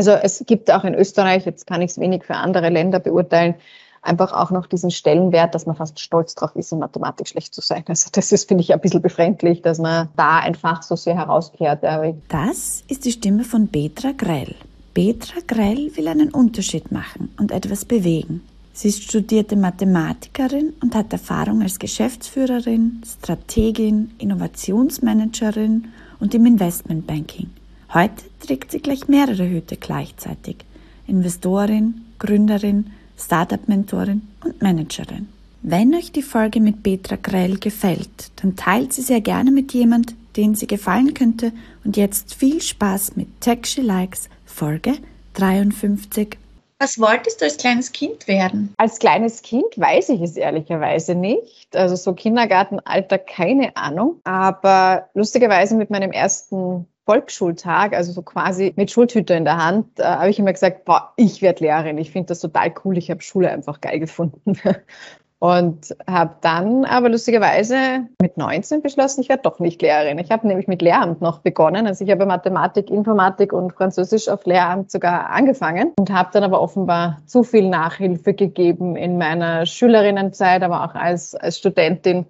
Also es gibt auch in Österreich, jetzt kann ich es wenig für andere Länder beurteilen, einfach auch noch diesen Stellenwert, dass man fast stolz drauf ist, in Mathematik schlecht zu sein. Also das ist, finde ich, ein bisschen befremdlich, dass man da einfach so sehr herauskehrt. Das ist die Stimme von Petra Greil. Petra Greil will einen Unterschied machen und etwas bewegen. Sie ist studierte Mathematikerin und hat Erfahrung als Geschäftsführerin, Strategin, Innovationsmanagerin und im Investmentbanking. Heute trägt sie gleich mehrere Hüte gleichzeitig. Investorin, Gründerin, Startup-Mentorin und Managerin. Wenn euch die Folge mit Petra Grell gefällt, dann teilt sie sehr gerne mit jemand, den sie gefallen könnte und jetzt viel Spaß mit Tech She Likes Folge 53. Was wolltest du als kleines Kind werden? Als kleines Kind weiß ich es ehrlicherweise nicht. Also so Kindergartenalter, keine Ahnung. Aber lustigerweise mit meinem ersten Volksschultag, also so quasi mit Schultüte in der Hand, äh, habe ich immer gesagt, boah, ich werde Lehrerin. Ich finde das total cool. Ich habe Schule einfach geil gefunden. Und habe dann aber lustigerweise mit 19 beschlossen, ich werde doch nicht Lehrerin. Ich habe nämlich mit Lehramt noch begonnen. Also ich habe Mathematik, Informatik und Französisch auf Lehramt sogar angefangen und habe dann aber offenbar zu viel Nachhilfe gegeben in meiner Schülerinnenzeit, aber auch als, als Studentin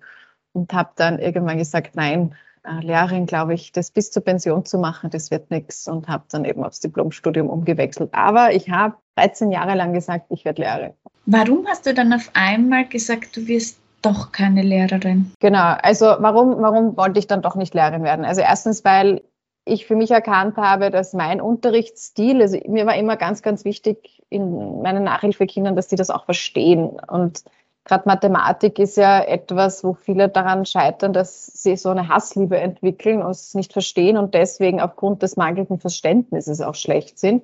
und habe dann irgendwann gesagt, nein, Lehrerin, glaube ich, das bis zur Pension zu machen, das wird nichts und habe dann eben aufs Diplomstudium umgewechselt. Aber ich habe 13 Jahre lang gesagt, ich werde Lehrerin. Warum hast du dann auf einmal gesagt, du wirst doch keine Lehrerin? Genau, also warum, warum wollte ich dann doch nicht Lehrerin werden? Also erstens, weil ich für mich erkannt habe, dass mein Unterrichtsstil, also mir war immer ganz, ganz wichtig in meinen Nachhilfekindern, dass die das auch verstehen. Und gerade Mathematik ist ja etwas, wo viele daran scheitern, dass sie so eine Hassliebe entwickeln und es nicht verstehen und deswegen aufgrund des mangelnden Verständnisses auch schlecht sind.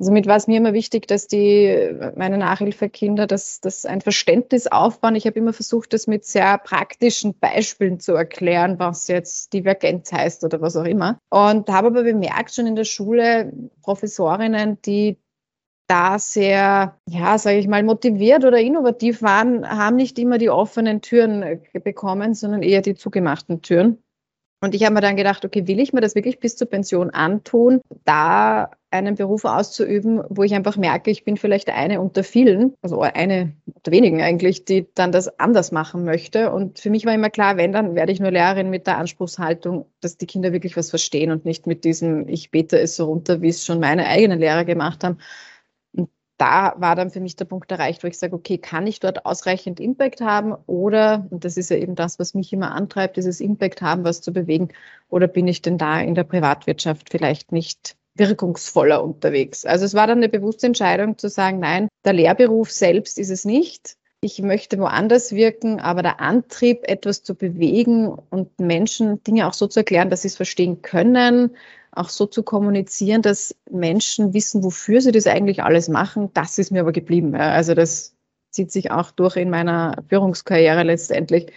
Also mit war es mir immer wichtig, dass die, meine Nachhilfekinder, dass, dass ein Verständnis aufbauen. Ich habe immer versucht, das mit sehr praktischen Beispielen zu erklären, was jetzt Divergenz heißt oder was auch immer. Und habe aber bemerkt schon in der Schule Professorinnen, die da sehr, ja, sage ich mal, motiviert oder innovativ waren, haben nicht immer die offenen Türen äh, bekommen, sondern eher die zugemachten Türen. Und ich habe mir dann gedacht, okay, will ich mir das wirklich bis zur Pension antun, da einen Beruf auszuüben, wo ich einfach merke, ich bin vielleicht eine unter vielen, also eine unter wenigen eigentlich, die dann das anders machen möchte. Und für mich war immer klar, wenn, dann werde ich nur Lehrerin mit der Anspruchshaltung, dass die Kinder wirklich was verstehen und nicht mit diesem, ich bete es so runter, wie es schon meine eigenen Lehrer gemacht haben da war dann für mich der Punkt erreicht, wo ich sage, okay, kann ich dort ausreichend Impact haben oder, und das ist ja eben das, was mich immer antreibt, dieses Impact haben, was zu bewegen, oder bin ich denn da in der Privatwirtschaft vielleicht nicht wirkungsvoller unterwegs? Also es war dann eine bewusste Entscheidung zu sagen, nein, der Lehrberuf selbst ist es nicht. Ich möchte woanders wirken, aber der Antrieb, etwas zu bewegen und Menschen Dinge auch so zu erklären, dass sie es verstehen können, auch so zu kommunizieren, dass Menschen wissen, wofür sie das eigentlich alles machen, das ist mir aber geblieben. Also das zieht sich auch durch in meiner Führungskarriere letztendlich.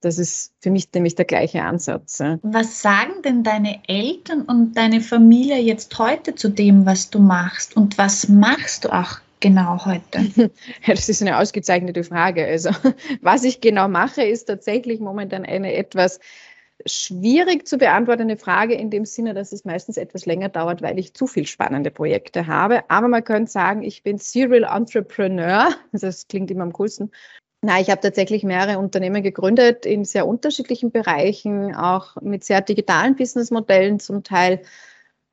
Das ist für mich nämlich der gleiche Ansatz. Was sagen denn deine Eltern und deine Familie jetzt heute zu dem, was du machst? Und was machst du auch genau heute? Das ist eine ausgezeichnete Frage. Also was ich genau mache, ist tatsächlich momentan eine etwas schwierig zu beantwortende Frage in dem Sinne, dass es meistens etwas länger dauert, weil ich zu viel spannende Projekte habe. Aber man könnte sagen, ich bin Serial Entrepreneur. Das klingt immer am coolsten. Na, ich habe tatsächlich mehrere Unternehmen gegründet in sehr unterschiedlichen Bereichen, auch mit sehr digitalen Businessmodellen zum Teil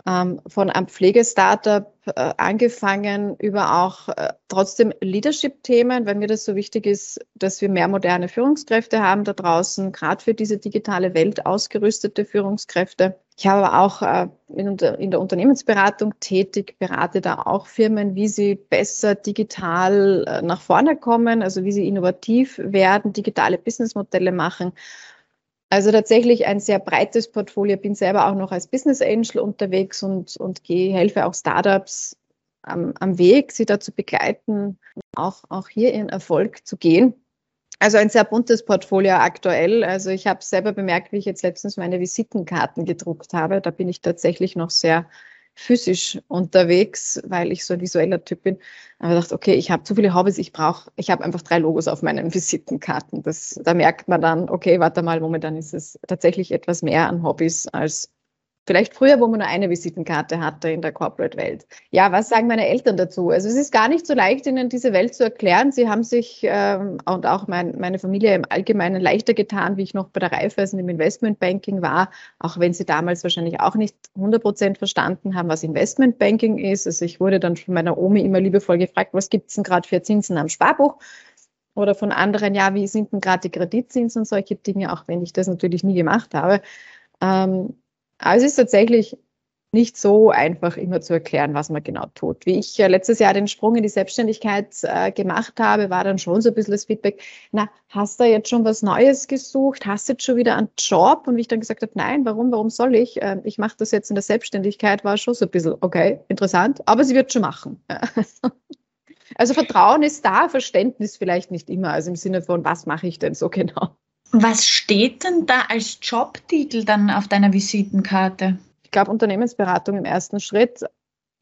ähm, von einem Pflegestartup äh, angefangen über auch äh, trotzdem Leadership-Themen, weil mir das so wichtig ist, dass wir mehr moderne Führungskräfte haben da draußen, gerade für diese digitale Welt ausgerüstete Führungskräfte. Ich habe aber auch äh, in, der Unternehmensberatung tätig, berate da auch Firmen, wie sie besser digital äh, nach vorne kommen, also wie sie innovativ werden, digitale Businessmodelle machen also tatsächlich ein sehr breites Portfolio. Bin selber auch noch als Business Angel unterwegs und, und gehe, helfe auch Startups am, am Weg, sie dazu begleiten, auch, auch hier ihren Erfolg zu gehen. Also ein sehr buntes Portfolio aktuell. Also ich habe selber bemerkt, wie ich jetzt letztens meine Visitenkarten gedruckt habe. Da bin ich tatsächlich noch sehr physisch unterwegs, weil ich so ein visueller Typ bin. Aber ich dachte, okay, ich habe zu viele Hobbys, ich brauche, ich habe einfach drei Logos auf meinen Visitenkarten. Das, da merkt man dann, okay, warte mal, momentan ist es tatsächlich etwas mehr an Hobbys als Vielleicht früher, wo man nur eine Visitenkarte hatte in der Corporate-Welt. Ja, was sagen meine Eltern dazu? Also es ist gar nicht so leicht, ihnen diese Welt zu erklären. Sie haben sich ähm, und auch mein, meine Familie im Allgemeinen leichter getan, wie ich noch bei der Raiffeisen im Investmentbanking war, auch wenn sie damals wahrscheinlich auch nicht 100 Prozent verstanden haben, was Investmentbanking ist. Also ich wurde dann von meiner Omi immer liebevoll gefragt, was gibt's denn gerade für Zinsen am Sparbuch? Oder von anderen, ja, wie sind denn gerade die Kreditzinsen und solche Dinge, auch wenn ich das natürlich nie gemacht habe. Ähm, aber es ist tatsächlich nicht so einfach immer zu erklären, was man genau tut. Wie ich äh, letztes Jahr den Sprung in die Selbstständigkeit äh, gemacht habe, war dann schon so ein bisschen das Feedback, na, hast du jetzt schon was Neues gesucht? Hast du jetzt schon wieder einen Job? Und wie ich dann gesagt habe, nein, warum, warum soll ich? Äh, ich mache das jetzt in der Selbstständigkeit, war schon so ein bisschen, okay, interessant, aber sie wird schon machen. also Vertrauen ist da, Verständnis vielleicht nicht immer, also im Sinne von, was mache ich denn so genau? Was steht denn da als Jobtitel dann auf deiner Visitenkarte? Ich glaube, Unternehmensberatung im ersten Schritt,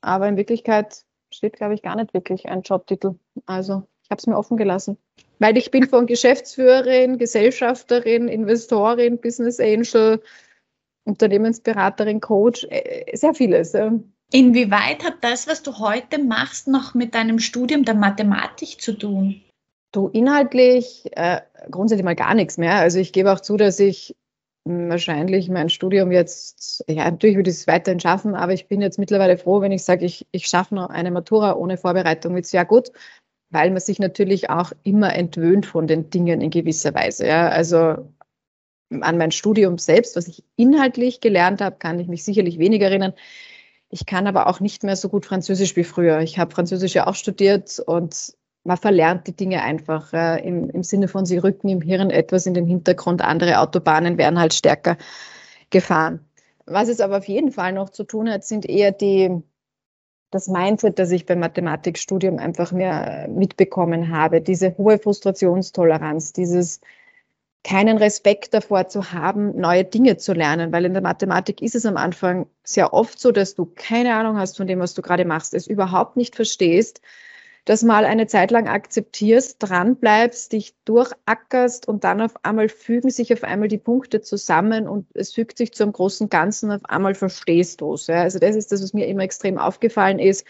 aber in Wirklichkeit steht, glaube ich, gar nicht wirklich ein Jobtitel. Also ich habe es mir offen gelassen. Weil ich bin von Geschäftsführerin, Gesellschafterin, Investorin, Business Angel, Unternehmensberaterin, Coach, äh, sehr vieles. Inwieweit hat das, was du heute machst, noch mit deinem Studium der Mathematik zu tun? Du inhaltlich äh, grundsätzlich mal gar nichts mehr. Also ich gebe auch zu, dass ich wahrscheinlich mein Studium jetzt, ja, natürlich würde ich es weiterhin schaffen, aber ich bin jetzt mittlerweile froh, wenn ich sage, ich, ich schaffe noch eine Matura ohne Vorbereitung mit sehr gut, weil man sich natürlich auch immer entwöhnt von den Dingen in gewisser Weise. Ja. Also an mein Studium selbst, was ich inhaltlich gelernt habe, kann ich mich sicherlich weniger erinnern. Ich kann aber auch nicht mehr so gut Französisch wie früher. Ich habe Französisch ja auch studiert und man verlernt die Dinge einfach äh, im, im Sinne von, sie rücken im Hirn etwas in den Hintergrund, andere Autobahnen werden halt stärker gefahren. Was es aber auf jeden Fall noch zu tun hat, sind eher die, das Mindset, das ich beim Mathematikstudium einfach mehr mitbekommen habe, diese hohe Frustrationstoleranz, dieses keinen Respekt davor zu haben, neue Dinge zu lernen, weil in der Mathematik ist es am Anfang sehr oft so, dass du keine Ahnung hast von dem, was du gerade machst, es überhaupt nicht verstehst das mal eine Zeit lang akzeptierst, dranbleibst, dich durchackerst und dann auf einmal fügen sich auf einmal die Punkte zusammen und es fügt sich zum großen Ganzen, auf einmal verstehst du es. Ja. Also das ist das, was mir immer extrem aufgefallen ist,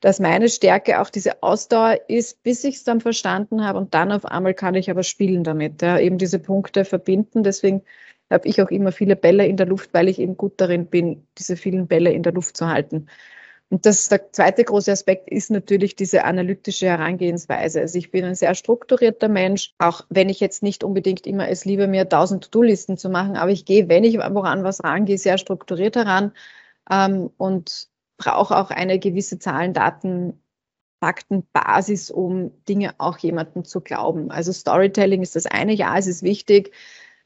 dass meine Stärke auch diese Ausdauer ist, bis ich es dann verstanden habe und dann auf einmal kann ich aber spielen damit, ja. eben diese Punkte verbinden. Deswegen habe ich auch immer viele Bälle in der Luft, weil ich eben gut darin bin, diese vielen Bälle in der Luft zu halten. Und das, der zweite große Aspekt ist natürlich diese analytische Herangehensweise. Also ich bin ein sehr strukturierter Mensch, auch wenn ich jetzt nicht unbedingt immer es liebe, mir tausend To-Do-Listen zu machen, aber ich gehe, wenn ich woran was rangehe, sehr strukturiert heran ähm, und brauche auch eine gewisse Zahlen, Daten, Faktenbasis, um Dinge auch jemandem zu glauben. Also Storytelling ist das eine, ja, es ist wichtig,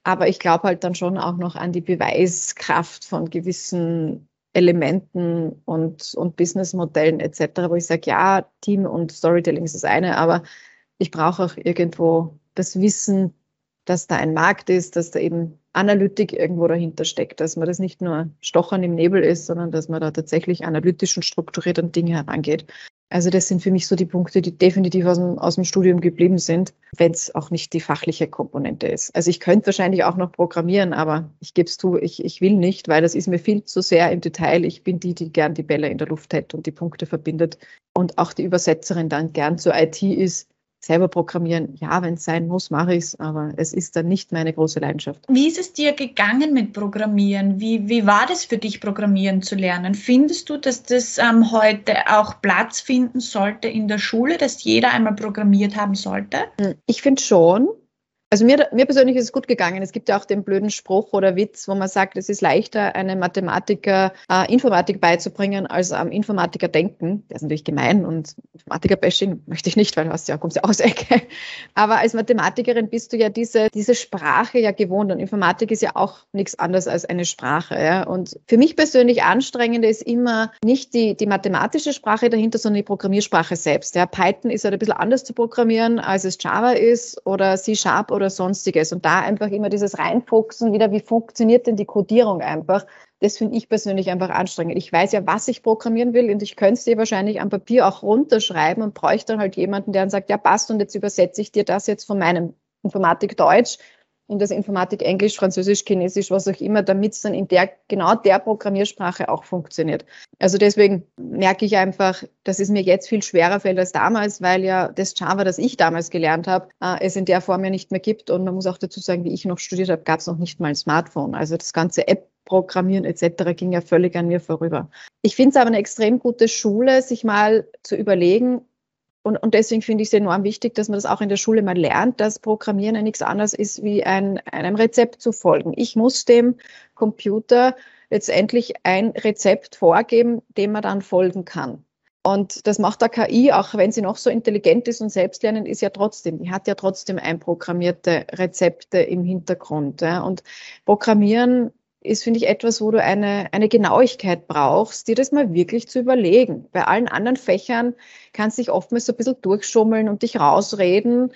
aber ich glaube halt dann schon auch noch an die Beweiskraft von gewissen Elementen und, und Businessmodellen etc., wo ich sage, ja, Team und Storytelling ist das eine, aber ich brauche auch irgendwo das Wissen, dass da ein Markt ist, dass da eben Analytik irgendwo dahinter steckt, dass man das nicht nur Stochern im Nebel ist, sondern dass man da tatsächlich analytisch und strukturiert an Dinge herangeht. Also das sind für mich so die Punkte, die definitiv aus dem, aus dem Studium geblieben sind, wenn es auch nicht die fachliche Komponente ist. Also ich könnte wahrscheinlich auch noch programmieren, aber ich gebe es zu, ich, ich will nicht, weil das ist mir viel zu sehr im Detail. Ich bin die, die gern die Bälle in der Luft hält und die Punkte verbindet und auch die Übersetzerin dann gern zur IT ist, selber programmieren, ja, wenn es sein muss, mache ich es, aber es ist dann nicht meine große Leidenschaft. Wie ist es dir gegangen mit Programmieren? Wie, wie war das für dich, Programmieren zu lernen? Findest du, dass das ähm, heute auch Platz finden sollte in der Schule, dass jeder einmal programmiert haben sollte? Ich finde schon. Also mir, mir persönlich ist es gut gegangen. Es gibt ja auch den blöden Spruch oder Witz, wo man sagt, es ist leichter, einem Mathematiker äh, Informatik beizubringen, als am Informatiker denken. Der ist natürlich gemein und Informatiker-Bashing möchte ich nicht, weil du hast ja, kommst ja aus Ecke. Aber als Mathematikerin bist du ja diese, diese Sprache ja gewohnt und Informatik ist ja auch nichts anderes als eine Sprache. Ja? Und für mich persönlich anstrengend ist immer nicht die, die mathematische Sprache dahinter, sondern die Programmiersprache selbst. Ja? Python ist halt ein bisschen anders zu programmieren, als es Java ist oder C-Sharp sonstiges. Und da einfach immer dieses Reinfuchsen wieder, wie funktioniert denn die Codierung einfach? Das finde ich persönlich einfach anstrengend. Ich weiß ja, was ich programmieren will und ich könnte es dir wahrscheinlich am Papier auch runterschreiben und bräuchte dann halt jemanden, der dann sagt, ja passt und jetzt übersetze ich dir das jetzt von meinem Informatik Deutsch in das Informatik Englisch, Französisch, Chinesisch, was auch immer, damit es dann in der, genau der Programmiersprache auch funktioniert. Also deswegen merke ich einfach, dass es mir jetzt viel schwerer fällt als damals, weil ja das Java, das ich damals gelernt habe, äh, es in der Form ja nicht mehr gibt. Und man muss auch dazu sagen, wie ich noch studiert habe, gab es noch nicht mal ein Smartphone. Also das ganze App Programmieren etc. ging ja völlig an mir vorüber. Ich finde es aber eine extrem gute Schule, sich mal zu überlegen, und, und deswegen finde ich es enorm wichtig, dass man das auch in der Schule mal lernt, dass Programmieren ja nichts anderes ist, wie ein, einem Rezept zu folgen. Ich muss dem Computer letztendlich ein Rezept vorgeben, dem man dann folgen kann. Und das macht der KI, auch wenn sie noch so intelligent ist und selbstlernend ist, ja trotzdem. Die hat ja trotzdem einprogrammierte Rezepte im Hintergrund. Ja. Und Programmieren ist, finde ich, etwas, wo du eine, eine Genauigkeit brauchst, dir das mal wirklich zu überlegen. Bei allen anderen Fächern kannst du dich oftmals so ein bisschen durchschummeln und dich rausreden.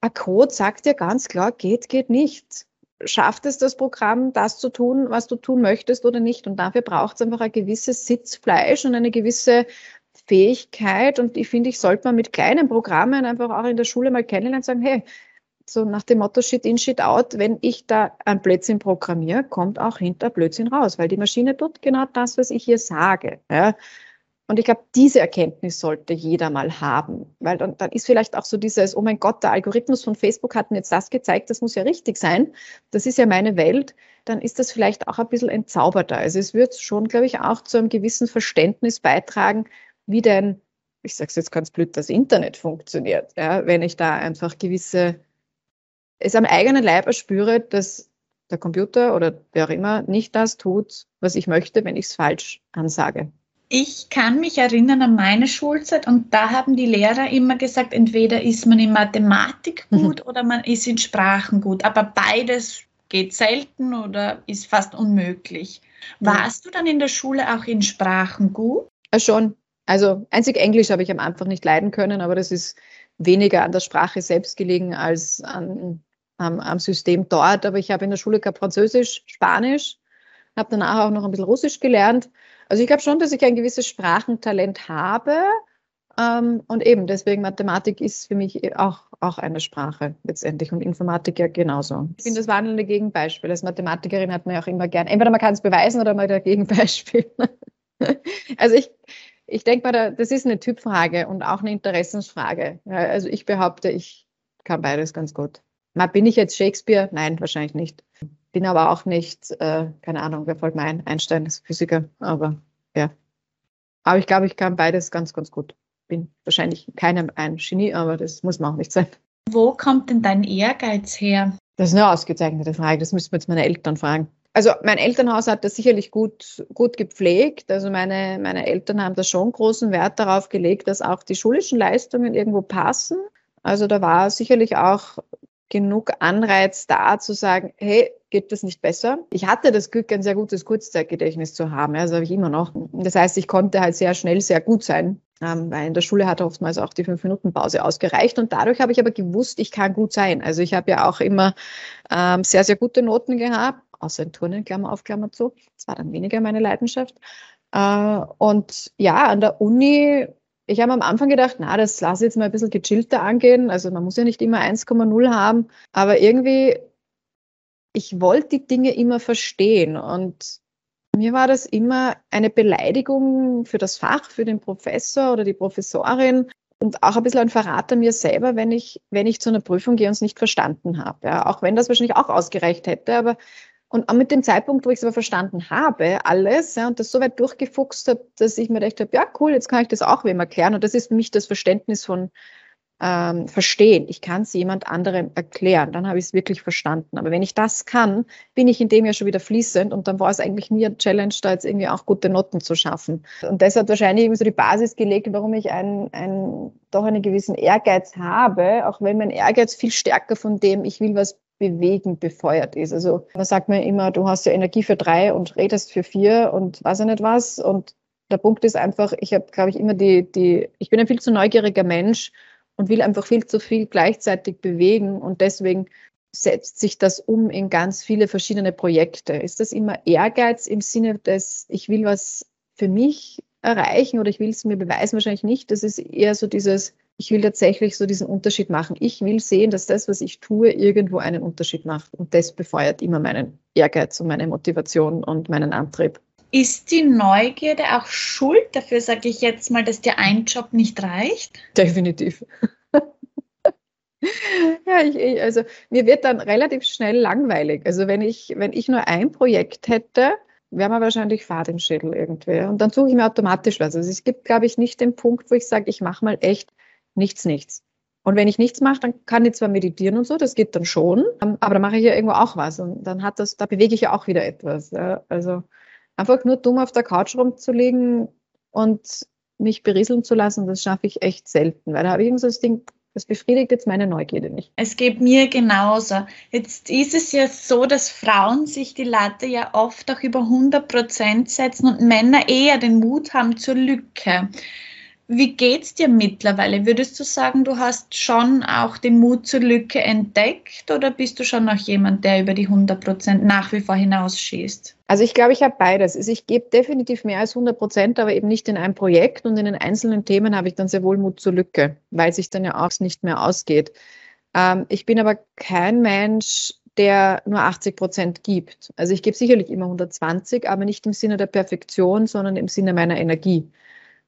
Ein Code sagt dir ganz klar, geht, geht nicht. Schafft es das Programm, das zu tun, was du tun möchtest oder nicht? Und dafür braucht es einfach ein gewisses Sitzfleisch und eine gewisse Fähigkeit. Und ich finde, ich sollte man mit kleinen Programmen einfach auch in der Schule mal kennenlernen und sagen, hey, so nach dem Motto Shit in, Shit out, wenn ich da ein Blödsinn programmiere, kommt auch hinter Blödsinn raus, weil die Maschine tut genau das, was ich hier sage. Ja. Und ich glaube, diese Erkenntnis sollte jeder mal haben, weil dann, dann ist vielleicht auch so dieses, oh mein Gott, der Algorithmus von Facebook hat mir jetzt das gezeigt, das muss ja richtig sein, das ist ja meine Welt, dann ist das vielleicht auch ein bisschen entzauberter. Also es wird schon, glaube ich, auch zu einem gewissen Verständnis beitragen, wie denn, ich sage es jetzt ganz blöd, das Internet funktioniert, ja, wenn ich da einfach gewisse es am eigenen Leib erspüre, dass der Computer oder wer auch immer nicht das tut, was ich möchte, wenn ich es falsch ansage. Ich kann mich erinnern an meine Schulzeit und da haben die Lehrer immer gesagt, entweder ist man in Mathematik mhm. gut mhm. oder man ist in Sprachen gut. Aber beides geht selten oder ist fast unmöglich. Warst ja. du dann in der Schule auch in Sprachen gut? Ja, schon. Also einzig Englisch habe ich am Anfang nicht leiden können, aber das ist weniger an der Sprache selbst gelegen als an, am, am System dort. Aber ich habe in der Schule gehabt Französisch, Spanisch, habe danach auch noch ein bisschen Russisch gelernt. Also ich glaube schon, dass ich ein gewisses Sprachentalent habe. Ähm, und eben deswegen Mathematik ist für mich auch, auch eine Sprache letztendlich und Informatik ja genauso. Ich bin das wandelnde Gegenbeispiel. Als Mathematikerin hat man ja auch immer gern, entweder man kann es beweisen oder mal dagegen Beispiel. also ich, ich denke mal, das ist eine Typfrage und auch eine Interessensfrage. Also ich behaupte, ich kann beides ganz gut. Mal, bin ich jetzt Shakespeare? Nein, wahrscheinlich nicht. Bin aber auch nicht, äh, keine Ahnung, wer folgt mir ein? Einstein ist Physiker, aber ja. Aber ich glaube, ich kann beides ganz, ganz gut. Bin wahrscheinlich keinem ein Genie, aber das muss man auch nicht sein. Wo kommt denn dein Ehrgeiz her? Das ist eine ausgezeichnete Frage. Das müssen wir jetzt meine Eltern fragen. Also mein Elternhaus hat das sicherlich gut, gut gepflegt. Also meine, meine Eltern haben da schon großen Wert darauf gelegt, dass auch die schulischen Leistungen irgendwo passen. Also da war sicherlich auch genug Anreiz da zu sagen, hey, geht das nicht besser? Ich hatte das Glück, ein sehr gutes Kurzzeitgedächtnis zu haben. Das habe ich immer noch. Das heißt, ich konnte halt sehr schnell sehr gut sein, ähm, weil in der Schule hat oftmals auch die Fünf-Minuten-Pause ausgereicht. Und dadurch habe ich aber gewusst, ich kann gut sein. Also ich habe ja auch immer ähm, sehr, sehr gute Noten gehabt außer in Turnen, Klammer auf, Klammer zu. Das war dann weniger meine Leidenschaft. Äh, und ja, an der Uni, ich habe am Anfang gedacht, na, das lasse ich jetzt mal ein bisschen gechillter angehen. Also man muss ja nicht immer 1,0 haben, aber irgendwie, ich wollte die Dinge immer verstehen und mir war das immer eine Beleidigung für das Fach, für den Professor oder die Professorin, und auch ein bisschen ein Verrat an mir selber, wenn ich, wenn ich zu einer Prüfung gehe und es nicht verstanden habe. Ja, auch wenn das wahrscheinlich auch ausgereicht hätte, aber und mit dem Zeitpunkt, wo ich es aber verstanden habe, alles, ja, und das so weit durchgefuchst habe, dass ich mir gedacht habe, ja, cool, jetzt kann ich das auch wem erklären. Und das ist für mich das Verständnis von ähm, Verstehen. Ich kann es jemand anderem erklären. Dann habe ich es wirklich verstanden. Aber wenn ich das kann, bin ich in dem ja schon wieder fließend. Und dann war es eigentlich nie ein Challenge, da jetzt irgendwie auch gute Noten zu schaffen. Und das hat wahrscheinlich irgendwie so die Basis gelegt, warum ich ein, ein, doch einen gewissen Ehrgeiz habe, auch wenn mein Ehrgeiz viel stärker von dem, ich will was Bewegen befeuert ist. Also man sagt mir immer, du hast ja Energie für drei und redest für vier und weiß ich nicht was. Und der Punkt ist einfach, ich habe, glaube ich, immer die, die, ich bin ein viel zu neugieriger Mensch und will einfach viel zu viel gleichzeitig bewegen. Und deswegen setzt sich das um in ganz viele verschiedene Projekte? Ist das immer Ehrgeiz im Sinne des, ich will was für mich erreichen oder ich will es mir beweisen? Wahrscheinlich nicht. Das ist eher so dieses, ich will tatsächlich so diesen Unterschied machen. Ich will sehen, dass das, was ich tue, irgendwo einen Unterschied macht. Und das befeuert immer meinen Ehrgeiz und meine Motivation und meinen Antrieb. Ist die Neugierde auch schuld dafür, sage ich jetzt mal, dass dir ein Job nicht reicht? Definitiv. ja, ich, also mir wird dann relativ schnell langweilig. Also wenn ich, wenn ich nur ein Projekt hätte, wäre mir wahrscheinlich Fahrt im Schädel irgendwie. Und dann suche ich mir automatisch was. Also es gibt, glaube ich, nicht den Punkt, wo ich sage, ich mache mal echt nichts, nichts. Und wenn ich nichts mache, dann kann ich zwar meditieren und so, das geht dann schon, ähm, aber dann mache ich ja irgendwo auch was. Und dann hat das, da bewege ich ja auch wieder etwas. Ja. Also einfach nur dumm auf der Couch rumzulegen und mich berieseln zu lassen, das schaffe ich echt selten, weil da habe ich irgend so das Ding, das befriedigt jetzt meine Neugierde nicht. Es geht mir genauso. Jetzt ist es ja so, dass Frauen sich die Latte ja oft auch über 100 Prozent setzen und Männer eher den Mut haben zur Lücke. Wie geht's dir mittlerweile? Würdest du sagen, du hast schon auch den Mut zur Lücke entdeckt oder bist du schon noch jemand, der über die 100 Prozent nach wie vor hinausschießt? Also ich glaube, ich habe beides. Also ich gebe definitiv mehr als 100 Prozent, aber eben nicht in einem Projekt und in den einzelnen Themen habe ich dann sehr wohl Mut zur Lücke, weil sich dann ja auch nicht mehr ausgeht. Ähm, ich bin aber kein Mensch, der nur 80 Prozent gibt. Also ich gebe sicherlich immer 120, aber nicht im Sinne der Perfektion, sondern im Sinne meiner Energie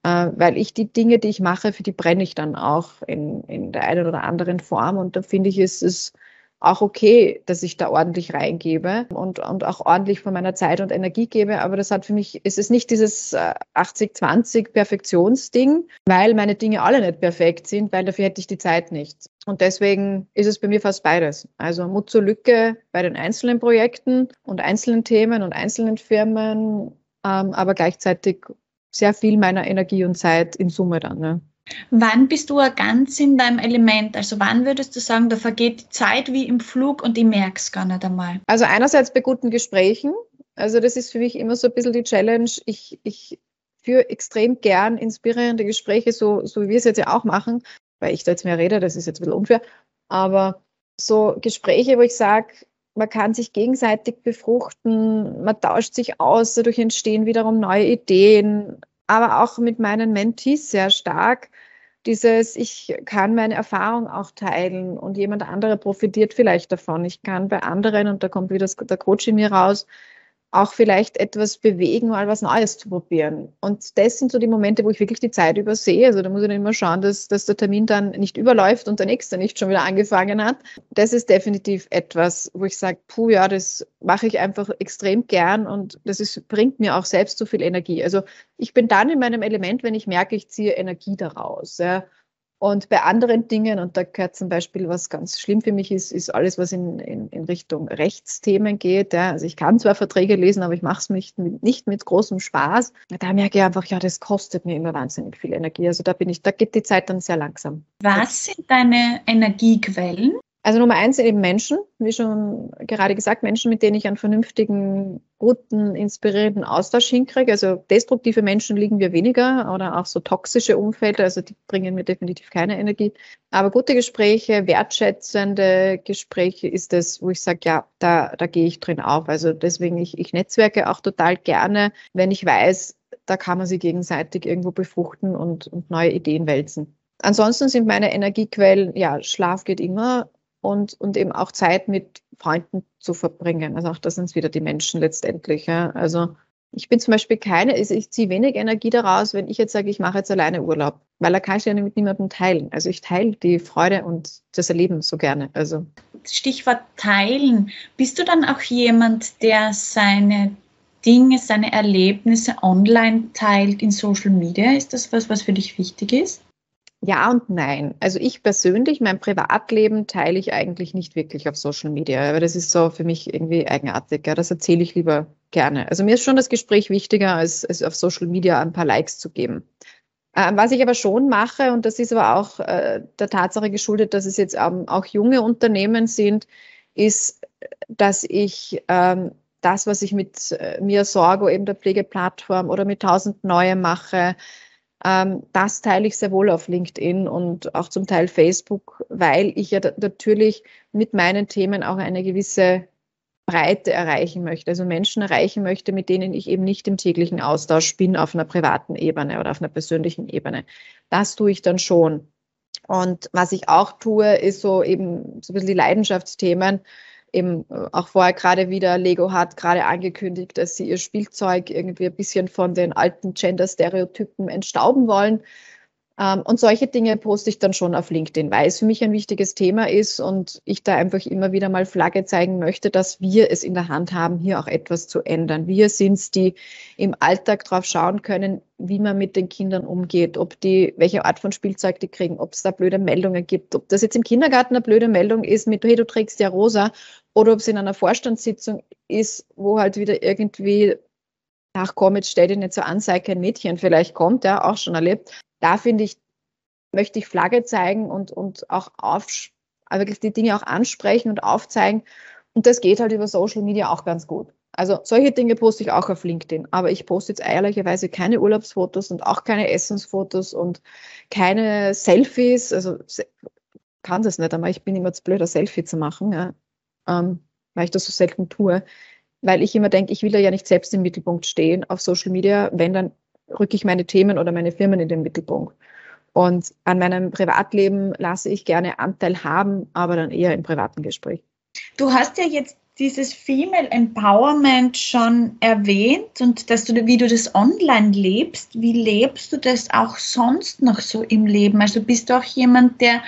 weil ich die Dinge, die ich mache, für die brenne ich dann auch in, in der einen oder anderen Form. Und da finde ich, ist es auch okay, dass ich da ordentlich reingebe und, und auch ordentlich von meiner Zeit und Energie gebe. Aber das hat für mich, ist es nicht dieses 80-20 äh, Perfektionsding, weil meine Dinge alle nicht perfekt sind, weil dafür hätte ich die Zeit nicht. Und deswegen ist es bei mir fast beides. Also Mut zur Lücke bei den einzelnen Projekten und einzelnen Themen und einzelnen Firmen, ähm, aber gleichzeitig sehr viel meiner Energie und Zeit in Summe dann. Ne? Wann bist du ganz in deinem Element? Also wann würdest du sagen, da vergeht die Zeit wie im Flug und ich merke es gar nicht einmal? Also einerseits bei guten Gesprächen. Also das ist für mich immer so ein bisschen die Challenge. Ich, ich führe extrem gern inspirierende Gespräche, so, so wie wir es jetzt ja auch machen, weil ich da jetzt mehr rede, das ist jetzt ein bisschen unfair. Aber so Gespräche, wo ich sage, man kann sich gegenseitig befruchten, man tauscht sich aus, dadurch entstehen wiederum neue Ideen, aber auch mit meinen Mentees sehr stark. Dieses, ich kann meine Erfahrung auch teilen und jemand andere profitiert vielleicht davon. Ich kann bei anderen, und da kommt wieder der Coach in mir raus, auch vielleicht etwas bewegen, mal was Neues zu probieren. Und das sind so die Momente, wo ich wirklich die Zeit übersehe. Also da muss ich dann immer schauen, dass, dass der Termin dann nicht überläuft und der nächste nicht schon wieder angefangen hat. Das ist definitiv etwas, wo ich sage, puh, ja, das mache ich einfach extrem gern und das ist, bringt mir auch selbst so viel Energie. Also ich bin dann in meinem Element, wenn ich merke, ich ziehe Energie daraus. Ja. Und bei anderen Dingen, und da gehört zum Beispiel, was ganz schlimm für mich ist, ist alles, was in, in, in Richtung Rechtsthemen geht. Ja. Also ich kann zwar Verträge lesen, aber ich mache es nicht, nicht mit großem Spaß. Da merke ich einfach, ja, das kostet mir immer wahnsinnig viel Energie. Also da bin ich, da geht die Zeit dann sehr langsam. Was sind deine Energiequellen? Also Nummer eins sind eben Menschen, wie schon gerade gesagt, Menschen, mit denen ich einen vernünftigen, guten, inspirierenden Austausch hinkriege. Also destruktive Menschen liegen mir weniger oder auch so toxische Umfelder, also die bringen mir definitiv keine Energie. Aber gute Gespräche, wertschätzende Gespräche ist es, wo ich sage, ja, da, da gehe ich drin auf. Also deswegen, ich, ich netzwerke auch total gerne, wenn ich weiß, da kann man sich gegenseitig irgendwo befruchten und, und neue Ideen wälzen. Ansonsten sind meine Energiequellen, ja, Schlaf geht immer, und, und eben auch Zeit mit Freunden zu verbringen. Also auch das sind wieder die Menschen letztendlich. Ja. Also ich bin zum Beispiel keine, also ich ziehe wenig Energie daraus, wenn ich jetzt sage, ich mache jetzt alleine Urlaub, weil da kann ich ja mit niemandem teilen. Also ich teile die Freude und das Erleben so gerne. Also Stichwort teilen. Bist du dann auch jemand, der seine Dinge, seine Erlebnisse online teilt in Social Media? Ist das was, was für dich wichtig ist? Ja und nein. Also ich persönlich, mein Privatleben teile ich eigentlich nicht wirklich auf Social Media, aber das ist so für mich irgendwie eigenartig. Ja. Das erzähle ich lieber gerne. Also mir ist schon das Gespräch wichtiger, als, als auf Social Media ein paar Likes zu geben. Ähm, was ich aber schon mache, und das ist aber auch äh, der Tatsache geschuldet, dass es jetzt ähm, auch junge Unternehmen sind, ist, dass ich ähm, das, was ich mit äh, mir Sorgo, eben der Pflegeplattform oder mit 1000 Neue mache, das teile ich sehr wohl auf LinkedIn und auch zum Teil Facebook, weil ich ja natürlich mit meinen Themen auch eine gewisse Breite erreichen möchte, also Menschen erreichen möchte, mit denen ich eben nicht im täglichen Austausch bin auf einer privaten Ebene oder auf einer persönlichen Ebene. Das tue ich dann schon. Und was ich auch tue, ist so eben so ein bisschen die Leidenschaftsthemen. Eben äh, auch vorher gerade wieder, Lego hat gerade angekündigt, dass sie ihr Spielzeug irgendwie ein bisschen von den alten Gender-Stereotypen entstauben wollen. Ähm, und solche Dinge poste ich dann schon auf LinkedIn, weil es für mich ein wichtiges Thema ist und ich da einfach immer wieder mal Flagge zeigen möchte, dass wir es in der Hand haben, hier auch etwas zu ändern. Wir sind es, die im Alltag drauf schauen können, wie man mit den Kindern umgeht, ob die, welche Art von Spielzeug die kriegen, ob es da blöde Meldungen gibt, ob das jetzt im Kindergarten eine blöde Meldung ist mit, hey, du trägst ja rosa, oder ob es in einer Vorstandssitzung ist, wo halt wieder irgendwie ach komm, jetzt stell dir nicht so an, sei kein Mädchen, vielleicht kommt, ja, auch schon erlebt da finde ich, möchte ich Flagge zeigen und, und auch auf, also wirklich die Dinge auch ansprechen und aufzeigen. Und das geht halt über Social Media auch ganz gut. Also solche Dinge poste ich auch auf LinkedIn, aber ich poste jetzt ehrlicherweise keine Urlaubsfotos und auch keine Essensfotos und keine Selfies. Also kann das nicht einmal. Ich bin immer zu blöd, ein Selfie zu machen, ja. ähm, weil ich das so selten tue. Weil ich immer denke, ich will ja nicht selbst im Mittelpunkt stehen auf Social Media. Wenn, dann rücke ich meine Themen oder meine Firmen in den Mittelpunkt. Und an meinem Privatleben lasse ich gerne Anteil haben, aber dann eher im privaten Gespräch. Du hast ja jetzt dieses Female Empowerment schon erwähnt und dass du, wie du das online lebst. Wie lebst du das auch sonst noch so im Leben? Also bist du auch jemand, der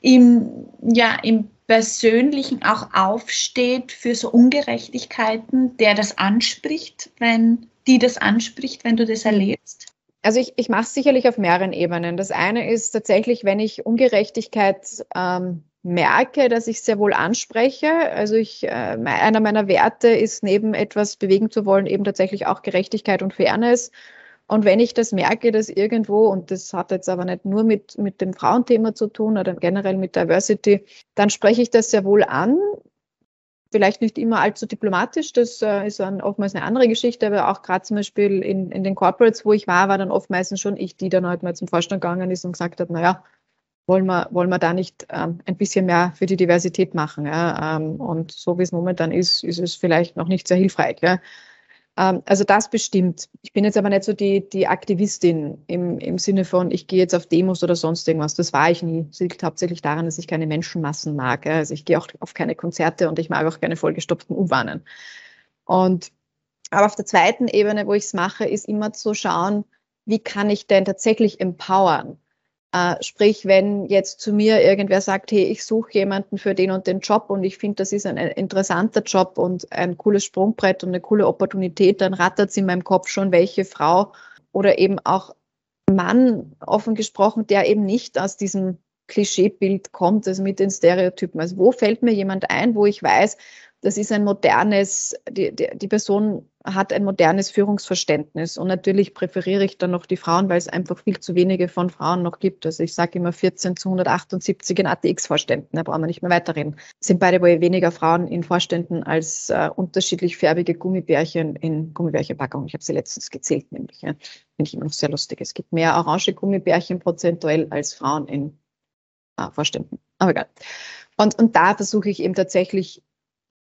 im, ja, im Persönlichen auch aufsteht für so Ungerechtigkeiten, der das anspricht, wenn die das anspricht, wenn du das erlebst? Also ich, ich mache es sicherlich auf mehreren Ebenen. Das eine ist tatsächlich, wenn ich Ungerechtigkeit ähm, merke, dass ich sehr wohl anspreche. Also ich, äh, einer meiner Werte ist neben etwas bewegen zu wollen, eben tatsächlich auch Gerechtigkeit und Fairness. Und wenn ich das merke, dass irgendwo, und das hat jetzt aber nicht nur mit, mit dem Frauenthema zu tun oder generell mit Diversity, dann spreche ich das sehr wohl an, vielleicht nicht immer allzu diplomatisch, das äh, ist dann oftmals eine andere Geschichte, aber auch gerade zum Beispiel in, in den Corporates, wo ich war, war dann oft meistens schon ich, die dann halt mal zum Vorstand gegangen ist und gesagt hat, naja, wollen wir, wollen wir da nicht ähm, ein bisschen mehr für die Diversität machen. Ja? Ähm, und so wie es momentan ist, ist es vielleicht noch nicht sehr hilfreich. Ja? Ähm, also das bestimmt. Ich bin jetzt aber nicht so die, die Aktivistin im, im Sinne von, ich gehe jetzt auf Demos oder sonst irgendwas. Das war ich nie. Es liegt hauptsächlich daran, dass ich keine Menschenmassen mag. Also ich gehe auch auf keine Konzerte und ich mag auch keine vollgestopften U-Bahnen. Und aber auf der zweiten Ebene, wo ich es mache, ist immer zu schauen, wie kann ich denn tatsächlich empowern? Äh, sprich, wenn jetzt zu mir irgendwer sagt, hey, ich suche jemanden für den und den Job und ich finde, das ist ein interessanter Job und ein cooles Sprungbrett und eine coole Opportunität, dann rattert es in meinem Kopf schon, welche Frau oder eben auch Mann, offen gesprochen, der eben nicht aus diesem Klischeebild kommt, also mit den Stereotypen. Also wo fällt mir jemand ein, wo ich weiß, das ist ein modernes, die, die, die Person hat ein modernes Führungsverständnis. Und natürlich präferiere ich dann noch die Frauen, weil es einfach viel zu wenige von Frauen noch gibt. Also ich sage immer 14 zu 178 in ATX-Vorständen, da brauchen wir nicht mehr weiterreden. Es sind beide wohl weniger Frauen in Vorständen als äh, unterschiedlich färbige Gummibärchen in Gummibärchenpackungen. Ich habe sie letztens gezählt, nämlich. Ja. Finde ich immer noch sehr lustig. Es gibt mehr orange Gummibärchen prozentuell als Frauen in äh, Vorständen. Aber egal. Und, und da versuche ich eben tatsächlich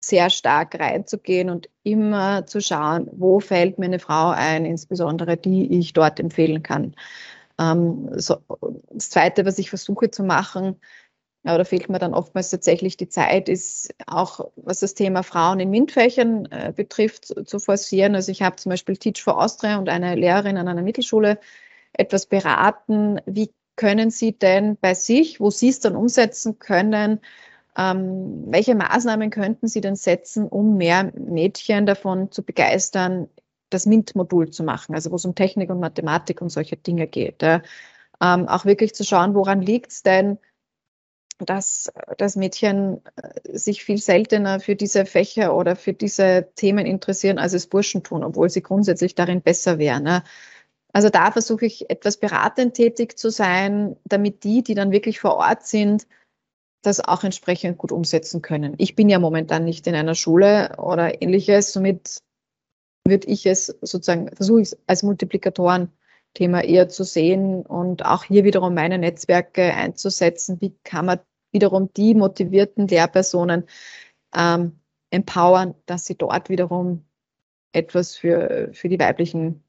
sehr stark reinzugehen und immer zu schauen, wo fällt mir eine Frau ein, insbesondere die ich dort empfehlen kann. Ähm, so, das Zweite, was ich versuche zu machen, oder fehlt mir dann oftmals tatsächlich die Zeit, ist auch, was das Thema Frauen in MINT-Fächern äh, betrifft, zu, forcieren. Also ich habe zum Beispiel Teach for Austria und eine Lehrerin an einer Mittelschule etwas beraten, wie können Sie denn bei sich, wo Sie es dann umsetzen können, ähm, welche Maßnahmen könnten Sie denn setzen, um mehr Mädchen davon zu begeistern, das MINT-Modul zu machen, also wo es um Technik und Mathematik und solche Dinge geht. Ja. Ähm, auch wirklich zu schauen, woran liegt es denn, dass das Mädchen äh, sich viel seltener für diese Fächer oder für diese Themen interessieren, als es Burschen tun, obwohl sie grundsätzlich darin besser wären. Ne? Also da versuche ich etwas beratend tätig zu sein, damit die, die dann wirklich vor Ort sind, das auch entsprechend gut umsetzen können. Ich bin ja momentan nicht in einer Schule oder ähnliches, somit würde ich es sozusagen, versuche ich es als Multiplikatoren Thema eher zu sehen und auch hier wiederum meine Netzwerke einzusetzen. Wie kann man wiederum die motivierten Lehrpersonen ähm, empowern, dass sie dort wiederum etwas für, für die weiblichen,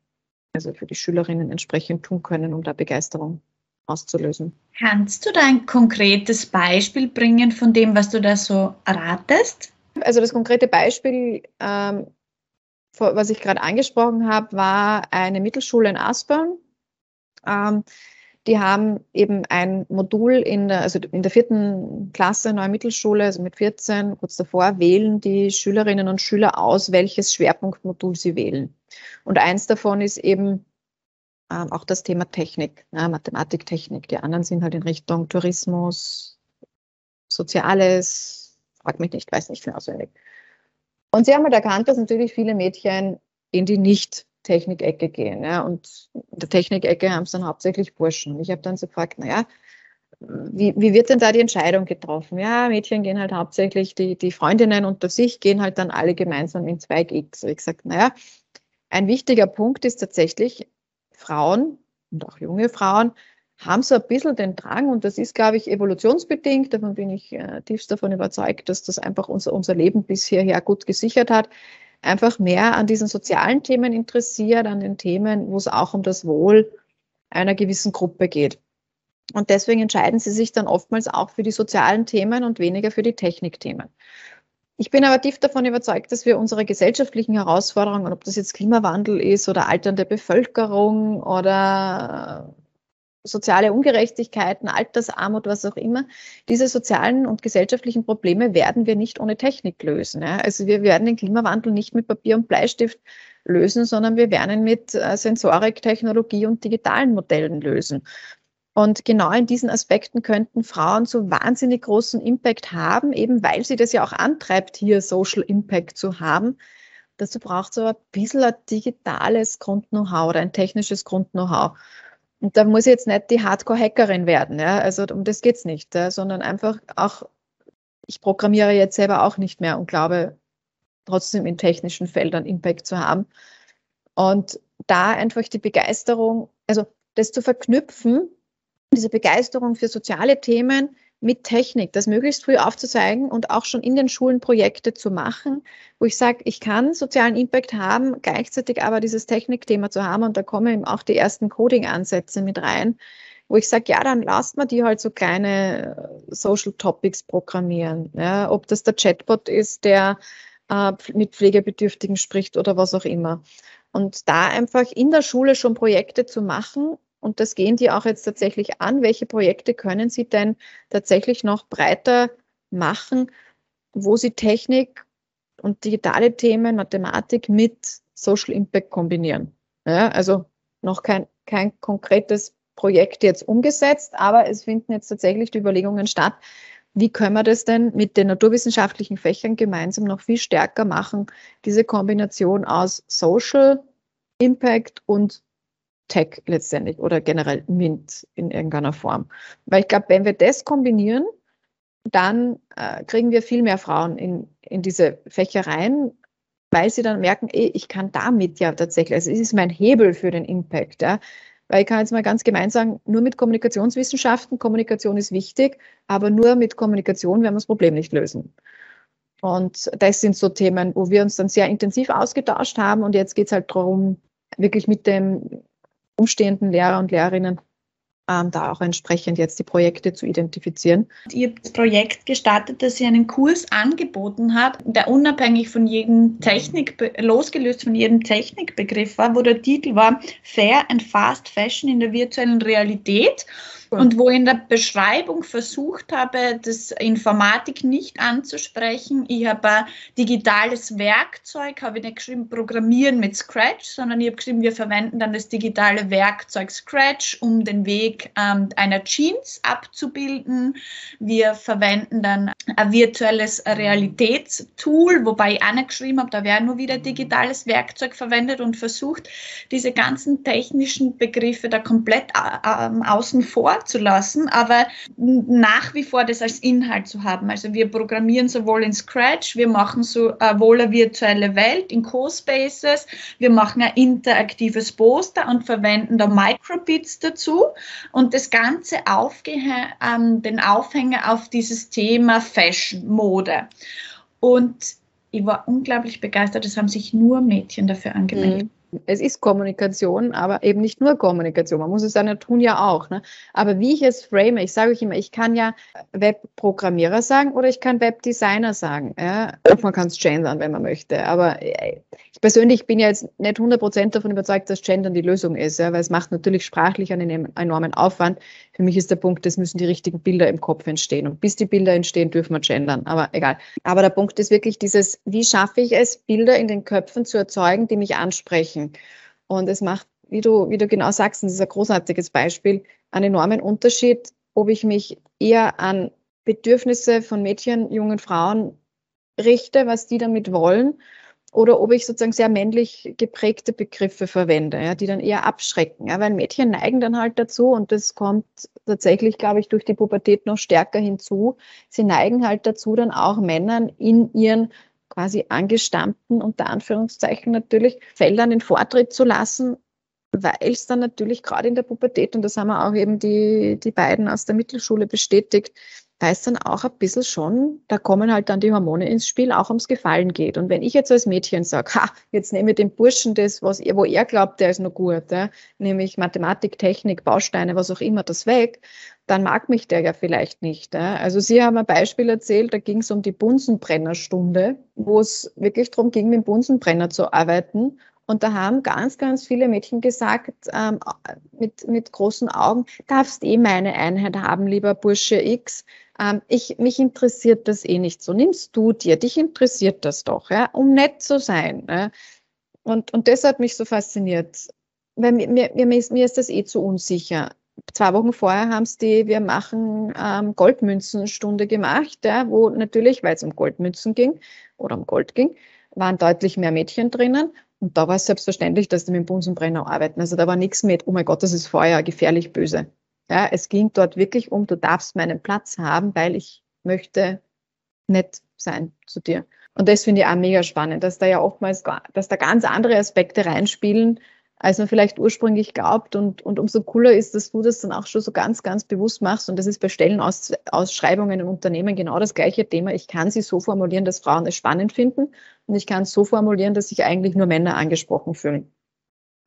also für die Schülerinnen entsprechend tun können, um da Begeisterung auszulösen. Kannst du da ein konkretes Beispiel bringen von dem, was du da so ratest? Also das konkrete Beispiel, ähm, was ich gerade angesprochen habe, war eine Mittelschule in Aspern. Ähm, die haben eben ein Modul in der, also in der vierten Klasse, neue Mittelschule, also mit 14, kurz davor, wählen die Schülerinnen und Schüler aus, welches Schwerpunktmodul sie wählen. Und eins davon ist eben ähm, auch das Thema Technik, ja, Mathematik, Technik. Die anderen sind halt in Richtung Tourismus, Soziales, frag mich nicht, weiß nicht mehr auswendig. Und sie haben halt erkannt, dass natürlich viele Mädchen in die nicht Technikecke gehen. Ja, und in der Technikecke haben es dann hauptsächlich Burschen. Ich habe dann so gefragt, naja, wie, wie wird denn da die Entscheidung getroffen? Ja, Mädchen gehen halt hauptsächlich, die, die Freundinnen unter sich gehen halt dann alle gemeinsam in Zweig X. Ich gesagt, naja, ein wichtiger Punkt ist tatsächlich, Frauen und auch junge Frauen haben so ein bisschen den Drang, und das ist, glaube ich, evolutionsbedingt, davon bin ich äh, tiefst davon überzeugt, dass das einfach unser, unser Leben bisher gut gesichert hat, einfach mehr an diesen sozialen Themen interessiert, an den Themen, wo es auch um das Wohl einer gewissen Gruppe geht. Und deswegen entscheiden sie sich dann oftmals auch für die sozialen Themen und weniger für die Technikthemen. Ich bin aber tief davon überzeugt, dass wir unsere gesellschaftlichen Herausforderungen, ob das jetzt Klimawandel ist oder alternde Bevölkerung oder soziale Ungerechtigkeiten, Altersarmut, was auch immer. Diese sozialen und gesellschaftlichen Probleme werden wir nicht ohne Technik lösen. Also wir werden den Klimawandel nicht mit Papier und Bleistift lösen, sondern wir werden ihn mit äh, Sensorik, Technologie und digitalen Modellen lösen. Und genau in diesen Aspekten könnten Frauen so wahnsinnig großen Impact haben, eben weil sie das ja auch antreibt, hier Social Impact zu haben. Dazu braucht es aber ein bisschen ein digitales Grund-Know-how oder ein technisches Grund-Know-how. Und da muss ich jetzt nicht die Hardcore-Hackerin werden, ja? also um das geht es nicht, ja? sondern einfach auch, ich programmiere jetzt selber auch nicht mehr und glaube trotzdem in technischen Feldern Impact zu haben. Und da einfach die Begeisterung, also das zu verknüpfen, diese Begeisterung für soziale Themen mit Technik, das möglichst früh aufzuzeigen und auch schon in den Schulen Projekte zu machen, wo ich sage, ich kann sozialen Impact haben, gleichzeitig aber dieses Technikthema zu haben und da kommen eben auch die ersten Coding-Ansätze mit rein, wo ich sage, ja, dann lasst man die halt so kleine äh, Social Topics programmieren. Ja, ob das der Chatbot ist, der äh, mit Pflegebedürftigen spricht oder was auch immer. Und da einfach in der Schule schon Projekte zu machen, und das gehen die auch jetzt tatsächlich an. Welche Projekte können Sie denn tatsächlich noch breiter machen, wo Sie Technik und digitale Themen, Mathematik mit Social Impact kombinieren? Ja, also noch kein, kein konkretes Projekt jetzt umgesetzt, aber es finden jetzt tatsächlich die Überlegungen statt, wie können wir das denn mit den naturwissenschaftlichen Fächern gemeinsam noch viel stärker machen, diese Kombination aus Social Impact und Tech letztendlich oder generell MINT in irgendeiner Form. Weil ich glaube, wenn wir das kombinieren, dann äh, kriegen wir viel mehr Frauen in, in diese Fächer rein, weil sie dann merken, ey, ich kann damit ja tatsächlich, also es ist mein Hebel für den Impact. Ja. Weil ich kann jetzt mal ganz gemein sagen, nur mit Kommunikationswissenschaften, Kommunikation ist wichtig, aber nur mit Kommunikation werden wir das Problem nicht lösen. Und das sind so Themen, wo wir uns dann sehr intensiv ausgetauscht haben. Und jetzt geht es halt darum, wirklich mit dem umstehenden Lehrer und Lehrerinnen ähm, da auch entsprechend jetzt die Projekte zu identifizieren. Ihr habt das Projekt gestartet, dass ihr einen Kurs angeboten habt, der unabhängig von jedem Technik, losgelöst von jedem Technikbegriff war, wo der Titel war Fair and Fast Fashion in der virtuellen Realität und wo ich in der Beschreibung versucht habe, das Informatik nicht anzusprechen. Ich habe ein digitales Werkzeug, habe ich nicht geschrieben Programmieren mit Scratch, sondern ich habe geschrieben, wir verwenden dann das digitale Werkzeug Scratch, um den Weg Weg ähm, einer Jeans abzubilden. Wir verwenden dann ein virtuelles Realitätstool, wobei ich auch nicht geschrieben habe, da wäre nur wieder digitales Werkzeug verwendet und versucht, diese ganzen technischen Begriffe da komplett äh, ähm, außen vor zu lassen, aber nach wie vor das als Inhalt zu haben. Also wir programmieren sowohl in Scratch, wir machen sowohl eine virtuelle Welt in Co-Spaces, wir machen ein interaktives Poster und verwenden da Microbits dazu und das Ganze aufgehängt, ähm, den Aufhänger auf dieses Thema Fashion, Mode. Und ich war unglaublich begeistert, es haben sich nur Mädchen dafür angemeldet. Mhm es ist Kommunikation, aber eben nicht nur Kommunikation. Man muss es dann ja tun ja auch. Ne? Aber wie ich es frame, ich sage euch immer, ich kann ja Webprogrammierer sagen oder ich kann Webdesigner sagen. Ja? Man kann es gendern, wenn man möchte. Aber äh, ich persönlich bin ja jetzt nicht 100% davon überzeugt, dass Gendern die Lösung ist, ja? weil es macht natürlich sprachlich einen enormen Aufwand. Für mich ist der Punkt, es müssen die richtigen Bilder im Kopf entstehen. Und bis die Bilder entstehen, dürfen wir gendern. Aber egal. Aber der Punkt ist wirklich dieses, wie schaffe ich es, Bilder in den Köpfen zu erzeugen, die mich ansprechen. Und es macht, wie du, wie du genau sagst, und das ist ein großartiges Beispiel, einen enormen Unterschied, ob ich mich eher an Bedürfnisse von Mädchen, jungen Frauen richte, was die damit wollen, oder ob ich sozusagen sehr männlich geprägte Begriffe verwende, ja, die dann eher abschrecken. Ja, weil Mädchen neigen dann halt dazu, und das kommt tatsächlich, glaube ich, durch die Pubertät noch stärker hinzu, sie neigen halt dazu, dann auch Männern in ihren quasi angestammten, unter Anführungszeichen natürlich, Feldern den Vortritt zu lassen, weil es dann natürlich gerade in der Pubertät, und das haben wir auch eben die, die beiden aus der Mittelschule bestätigt, da ist dann auch ein bisschen schon, da kommen halt dann die Hormone ins Spiel, auch ums Gefallen geht. Und wenn ich jetzt als Mädchen sage, ha, jetzt nehme ich den Burschen das, was er, wo er glaubt, der ist noch gut, ja, nämlich Mathematik, Technik, Bausteine, was auch immer, das weg, dann mag mich der ja vielleicht nicht. Ja. Also Sie haben ein Beispiel erzählt, da ging es um die Bunsenbrennerstunde, wo es wirklich darum ging, mit dem Bunsenbrenner zu arbeiten. Und da haben ganz, ganz viele Mädchen gesagt, ähm, mit, mit großen Augen, darfst eh meine Einheit haben, lieber Bursche X. Ähm, ich, mich interessiert das eh nicht so. Nimmst du dir, dich interessiert das doch, ja, um nett zu sein. Ja. Und, und das hat mich so fasziniert. Weil mir, mir, mir ist das eh zu unsicher zwei Wochen vorher haben sie die, wir machen ähm, Goldmünzenstunde gemacht, ja, wo natürlich, weil es um Goldmünzen ging oder um Gold ging, waren deutlich mehr Mädchen drinnen. Und da war es selbstverständlich, dass die mit dem Bunsenbrenner arbeiten. Also da war nichts mit, oh mein Gott, das ist Feuer, gefährlich böse. Ja, es ging dort wirklich um, du darfst meinen Platz haben, weil ich möchte nett sein zu dir. Und das finde ich auch mega spannend, dass da ja oftmals, dass da ganz andere Aspekte reinspielen, als man vielleicht ursprünglich glaubt. Und, und umso cooler ist, dass du das dann auch schon so ganz, ganz bewusst machst. Und das ist bei Stellenausschreibungen in Unternehmen genau das gleiche Thema. Ich kann sie so formulieren, dass Frauen es spannend finden. Und ich kann es so formulieren, dass sich eigentlich nur Männer angesprochen fühlen.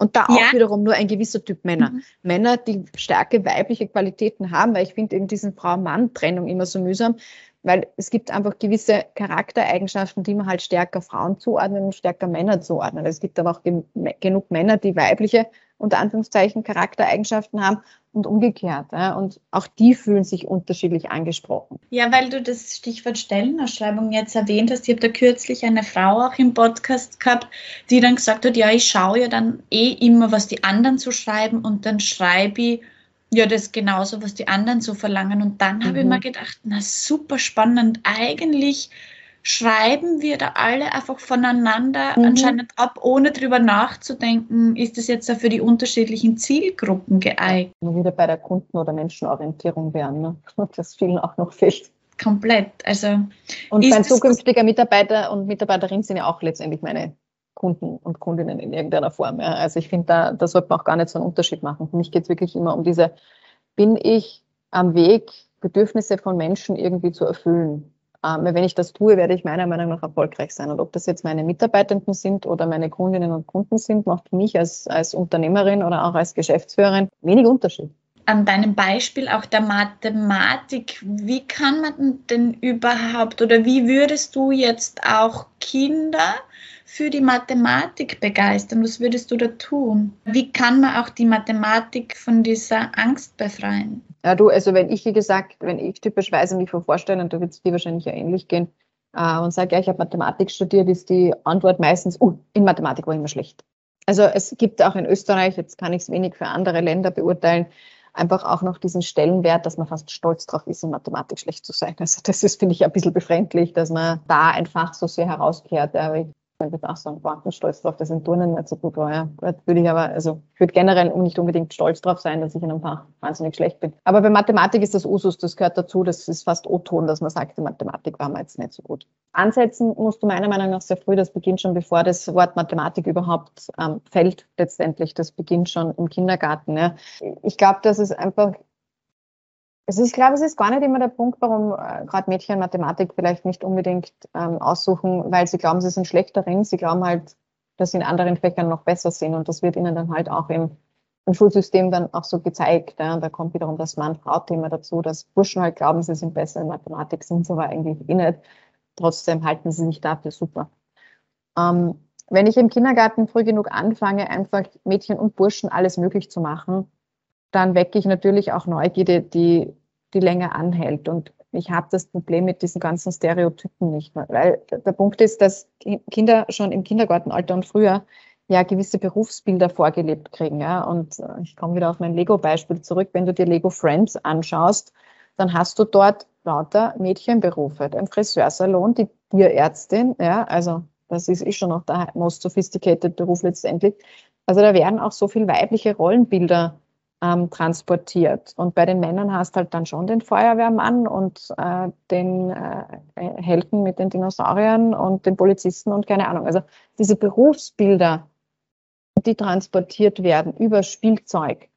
Und da auch ja. wiederum nur ein gewisser Typ Männer. Mhm. Männer, die starke weibliche Qualitäten haben, weil ich finde eben diesen Frau-Mann-Trennung immer so mühsam, weil es gibt einfach gewisse Charaktereigenschaften, die man halt stärker Frauen zuordnen und stärker Männer zuordnen. Es gibt aber auch genug Männer, die weibliche, unter Anführungszeichen, Charaktereigenschaften haben und umgekehrt. Ja? Und auch die fühlen sich unterschiedlich angesprochen. Ja, weil du das Stichwort Stellenausschreibung jetzt erwähnt hast. Ich habe da kürzlich eine Frau auch im Podcast gehabt, die dann gesagt hat, ja, ich schaue ja dann eh immer, was die anderen so schreiben und dann schreibe ich ja, das ist genauso, was die anderen so verlangen. Und dann habe ich mhm. mir gedacht, na super spannend. Eigentlich schreiben wir da alle einfach voneinander mhm. anscheinend ab, ohne drüber nachzudenken, ist das jetzt für die unterschiedlichen Zielgruppen geeignet. Ja, wieder bei der Kunden- oder Menschenorientierung werden, ne? das vielen auch noch fehlt. Komplett. Also und mein zukünftiger Mitarbeiter und Mitarbeiterin sind ja auch letztendlich meine Kunden und Kundinnen in irgendeiner Form. Ja. Also ich finde, da, da sollte man auch gar nicht so einen Unterschied machen. Für mich geht es wirklich immer um diese, bin ich am Weg, Bedürfnisse von Menschen irgendwie zu erfüllen. Ähm, wenn ich das tue, werde ich meiner Meinung nach erfolgreich sein. Und ob das jetzt meine Mitarbeitenden sind oder meine Kundinnen und Kunden sind, macht für mich als, als Unternehmerin oder auch als Geschäftsführerin wenig Unterschied an deinem Beispiel auch der Mathematik, wie kann man denn überhaupt oder wie würdest du jetzt auch Kinder für die Mathematik begeistern? Was würdest du da tun? Wie kann man auch die Mathematik von dieser Angst befreien? Ja, du, also wenn ich, wie gesagt, wenn ich typischweise mich vorstelle, und da wird es dir wahrscheinlich ja ähnlich gehen, äh, und sage, ja, ich habe Mathematik studiert, ist die Antwort meistens, uh, in Mathematik war ich immer schlecht. Also es gibt auch in Österreich, jetzt kann ich es wenig für andere Länder beurteilen, einfach auch noch diesen Stellenwert, dass man fast stolz drauf ist, in Mathematik schlecht zu sein. Also das ist, finde ich, ein bisschen befremdlich, dass man da einfach so sehr herauskehrt. Aber ich würde auch sagen, boah, bin stolz drauf, dass in Turnen nicht so gut war. Ja. Würde ich aber, also ich würde generell nicht unbedingt stolz drauf sein, dass ich in einem Fach wahnsinnig schlecht bin. Aber bei Mathematik ist das Usus, das gehört dazu, das ist fast O-Ton, dass man sagt, in Mathematik war man jetzt nicht so gut. Ansetzen musst du meiner Meinung nach sehr früh, das beginnt schon bevor das Wort Mathematik überhaupt ähm, fällt letztendlich. Das beginnt schon im Kindergarten. Ja. Ich glaube, dass es einfach also ich glaube, es ist gar nicht immer der Punkt, warum äh, gerade Mädchen Mathematik vielleicht nicht unbedingt ähm, aussuchen, weil sie glauben, sie sind schlecht darin. Sie glauben halt, dass sie in anderen Fächern noch besser sind und das wird ihnen dann halt auch im, im Schulsystem dann auch so gezeigt. Ja. Und da kommt wiederum das Mann-Frau-Thema dazu, dass Burschen halt glauben, sie sind besser in Mathematik, sind sie aber eigentlich eh nicht. Trotzdem halten sie sich dafür super. Ähm, wenn ich im Kindergarten früh genug anfange, einfach Mädchen und Burschen alles möglich zu machen, dann wecke ich natürlich auch Neugierde, die, die länger anhält. Und ich habe das Problem mit diesen ganzen Stereotypen nicht mehr. Weil der Punkt ist, dass Kinder schon im Kindergartenalter und früher ja gewisse Berufsbilder vorgelebt kriegen. Ja? Und äh, ich komme wieder auf mein Lego-Beispiel zurück. Wenn du dir Lego Friends anschaust, dann hast du dort lauter Mädchenberufe. Ein Friseursalon, die Tierärztin, ja, also das ist eh schon noch der most sophisticated Beruf letztendlich. Also da werden auch so viel weibliche Rollenbilder ähm, transportiert. Und bei den Männern hast halt dann schon den Feuerwehrmann und äh, den äh, Helden mit den Dinosauriern und den Polizisten und keine Ahnung. Also diese Berufsbilder, die transportiert werden über Spielzeug,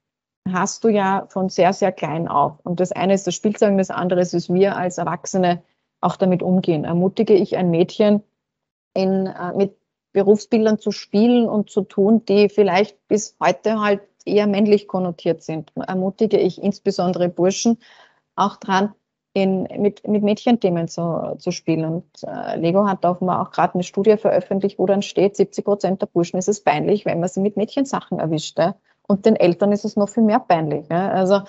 hast du ja von sehr, sehr klein auf. Und das eine ist das Spielzeug und das andere ist, wir als Erwachsene auch damit umgehen. Ermutige ich ein Mädchen, in, äh, mit Berufsbildern zu spielen und zu tun, die vielleicht bis heute halt eher männlich konnotiert sind, ermutige ich insbesondere Burschen auch dran, in, mit, mit Mädchenthemen zu, zu spielen. Und äh, Lego hat offenbar auch gerade eine Studie veröffentlicht, wo dann steht, 70 Prozent der Burschen ist es peinlich, wenn man sie mit Mädchensachen erwischt. Ja? Und den Eltern ist es noch viel mehr peinlich. Ja? Also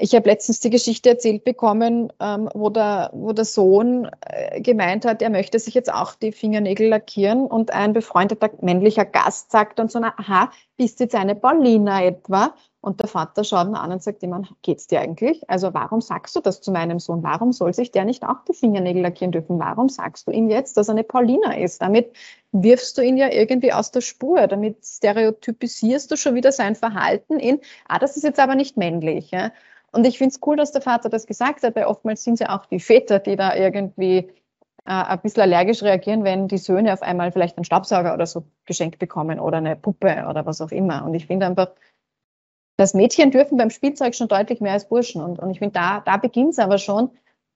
ich habe letztens die Geschichte erzählt bekommen, ähm, wo, der, wo der Sohn äh, gemeint hat, er möchte sich jetzt auch die Fingernägel lackieren und ein befreundeter männlicher Gast sagt dann so, aha, bist jetzt eine Paulina etwa? Und der Vater schaut ihn an und sagt ihm, geht's dir eigentlich? Also warum sagst du das zu meinem Sohn? Warum soll sich der nicht auch die Fingernägel lackieren dürfen? Warum sagst du ihm jetzt, dass er eine Paulina ist? Damit wirfst du ihn ja irgendwie aus der Spur. Damit stereotypisierst du schon wieder sein Verhalten in, ah, das ist jetzt aber nicht männlich. Ja? Und ich finde es cool, dass der Vater das gesagt hat, weil oftmals sind es ja auch die Väter, die da irgendwie äh, ein bisschen allergisch reagieren, wenn die Söhne auf einmal vielleicht einen Staubsauger oder so geschenkt bekommen oder eine Puppe oder was auch immer. Und ich finde einfach, dass Mädchen dürfen beim Spielzeug schon deutlich mehr als Burschen. Und, und ich finde, da, da beginnt es aber schon,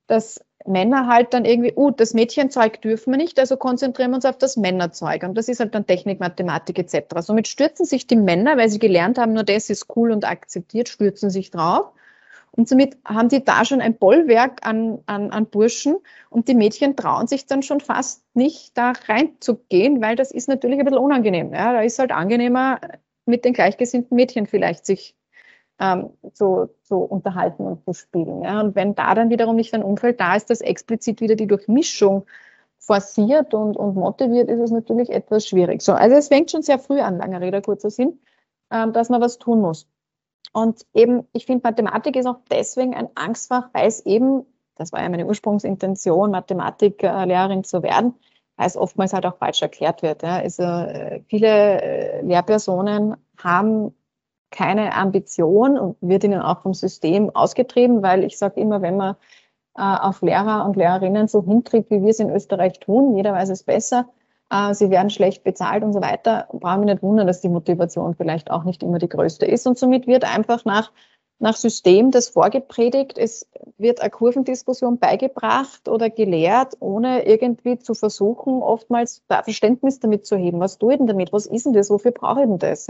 dass Männer halt dann irgendwie, uh, das Mädchenzeug dürfen wir nicht, also konzentrieren wir uns auf das Männerzeug. Und das ist halt dann Technik, Mathematik etc. Somit stürzen sich die Männer, weil sie gelernt haben, nur das ist cool und akzeptiert, stürzen sich drauf. Und somit haben die da schon ein Bollwerk an, an, an Burschen und die Mädchen trauen sich dann schon fast nicht da reinzugehen, weil das ist natürlich ein bisschen unangenehm. Ja? Da ist halt angenehmer, mit den gleichgesinnten Mädchen vielleicht sich ähm, zu, zu unterhalten und zu spielen. Ja? Und wenn da dann wiederum nicht ein Umfeld da ist, das explizit wieder die Durchmischung forciert und, und motiviert, ist es natürlich etwas schwierig. So, also es fängt schon sehr früh an, langer Rede, kurzer Sinn, ähm, dass man was tun muss. Und eben, ich finde, Mathematik ist auch deswegen ein Angstfach, weil es eben, das war ja meine Ursprungsintention, Mathematiklehrerin zu werden, weil es oftmals halt auch falsch erklärt wird. Ja. Also äh, viele äh, Lehrpersonen haben keine Ambition und wird ihnen auch vom System ausgetrieben, weil ich sage immer, wenn man äh, auf Lehrer und Lehrerinnen so hintritt, wie wir es in Österreich tun, jeder weiß es besser, äh, sie werden schlecht bezahlt und so weiter, brauchen wir nicht wundern, dass die Motivation vielleicht auch nicht immer die größte ist. Und somit wird einfach nach, nach System das vorgepredigt. Es wird eine Kurvendiskussion beigebracht oder gelehrt, ohne irgendwie zu versuchen, oftmals Verständnis damit zu heben. Was tue ich denn damit? Was ist denn das? Wofür brauche ich denn das?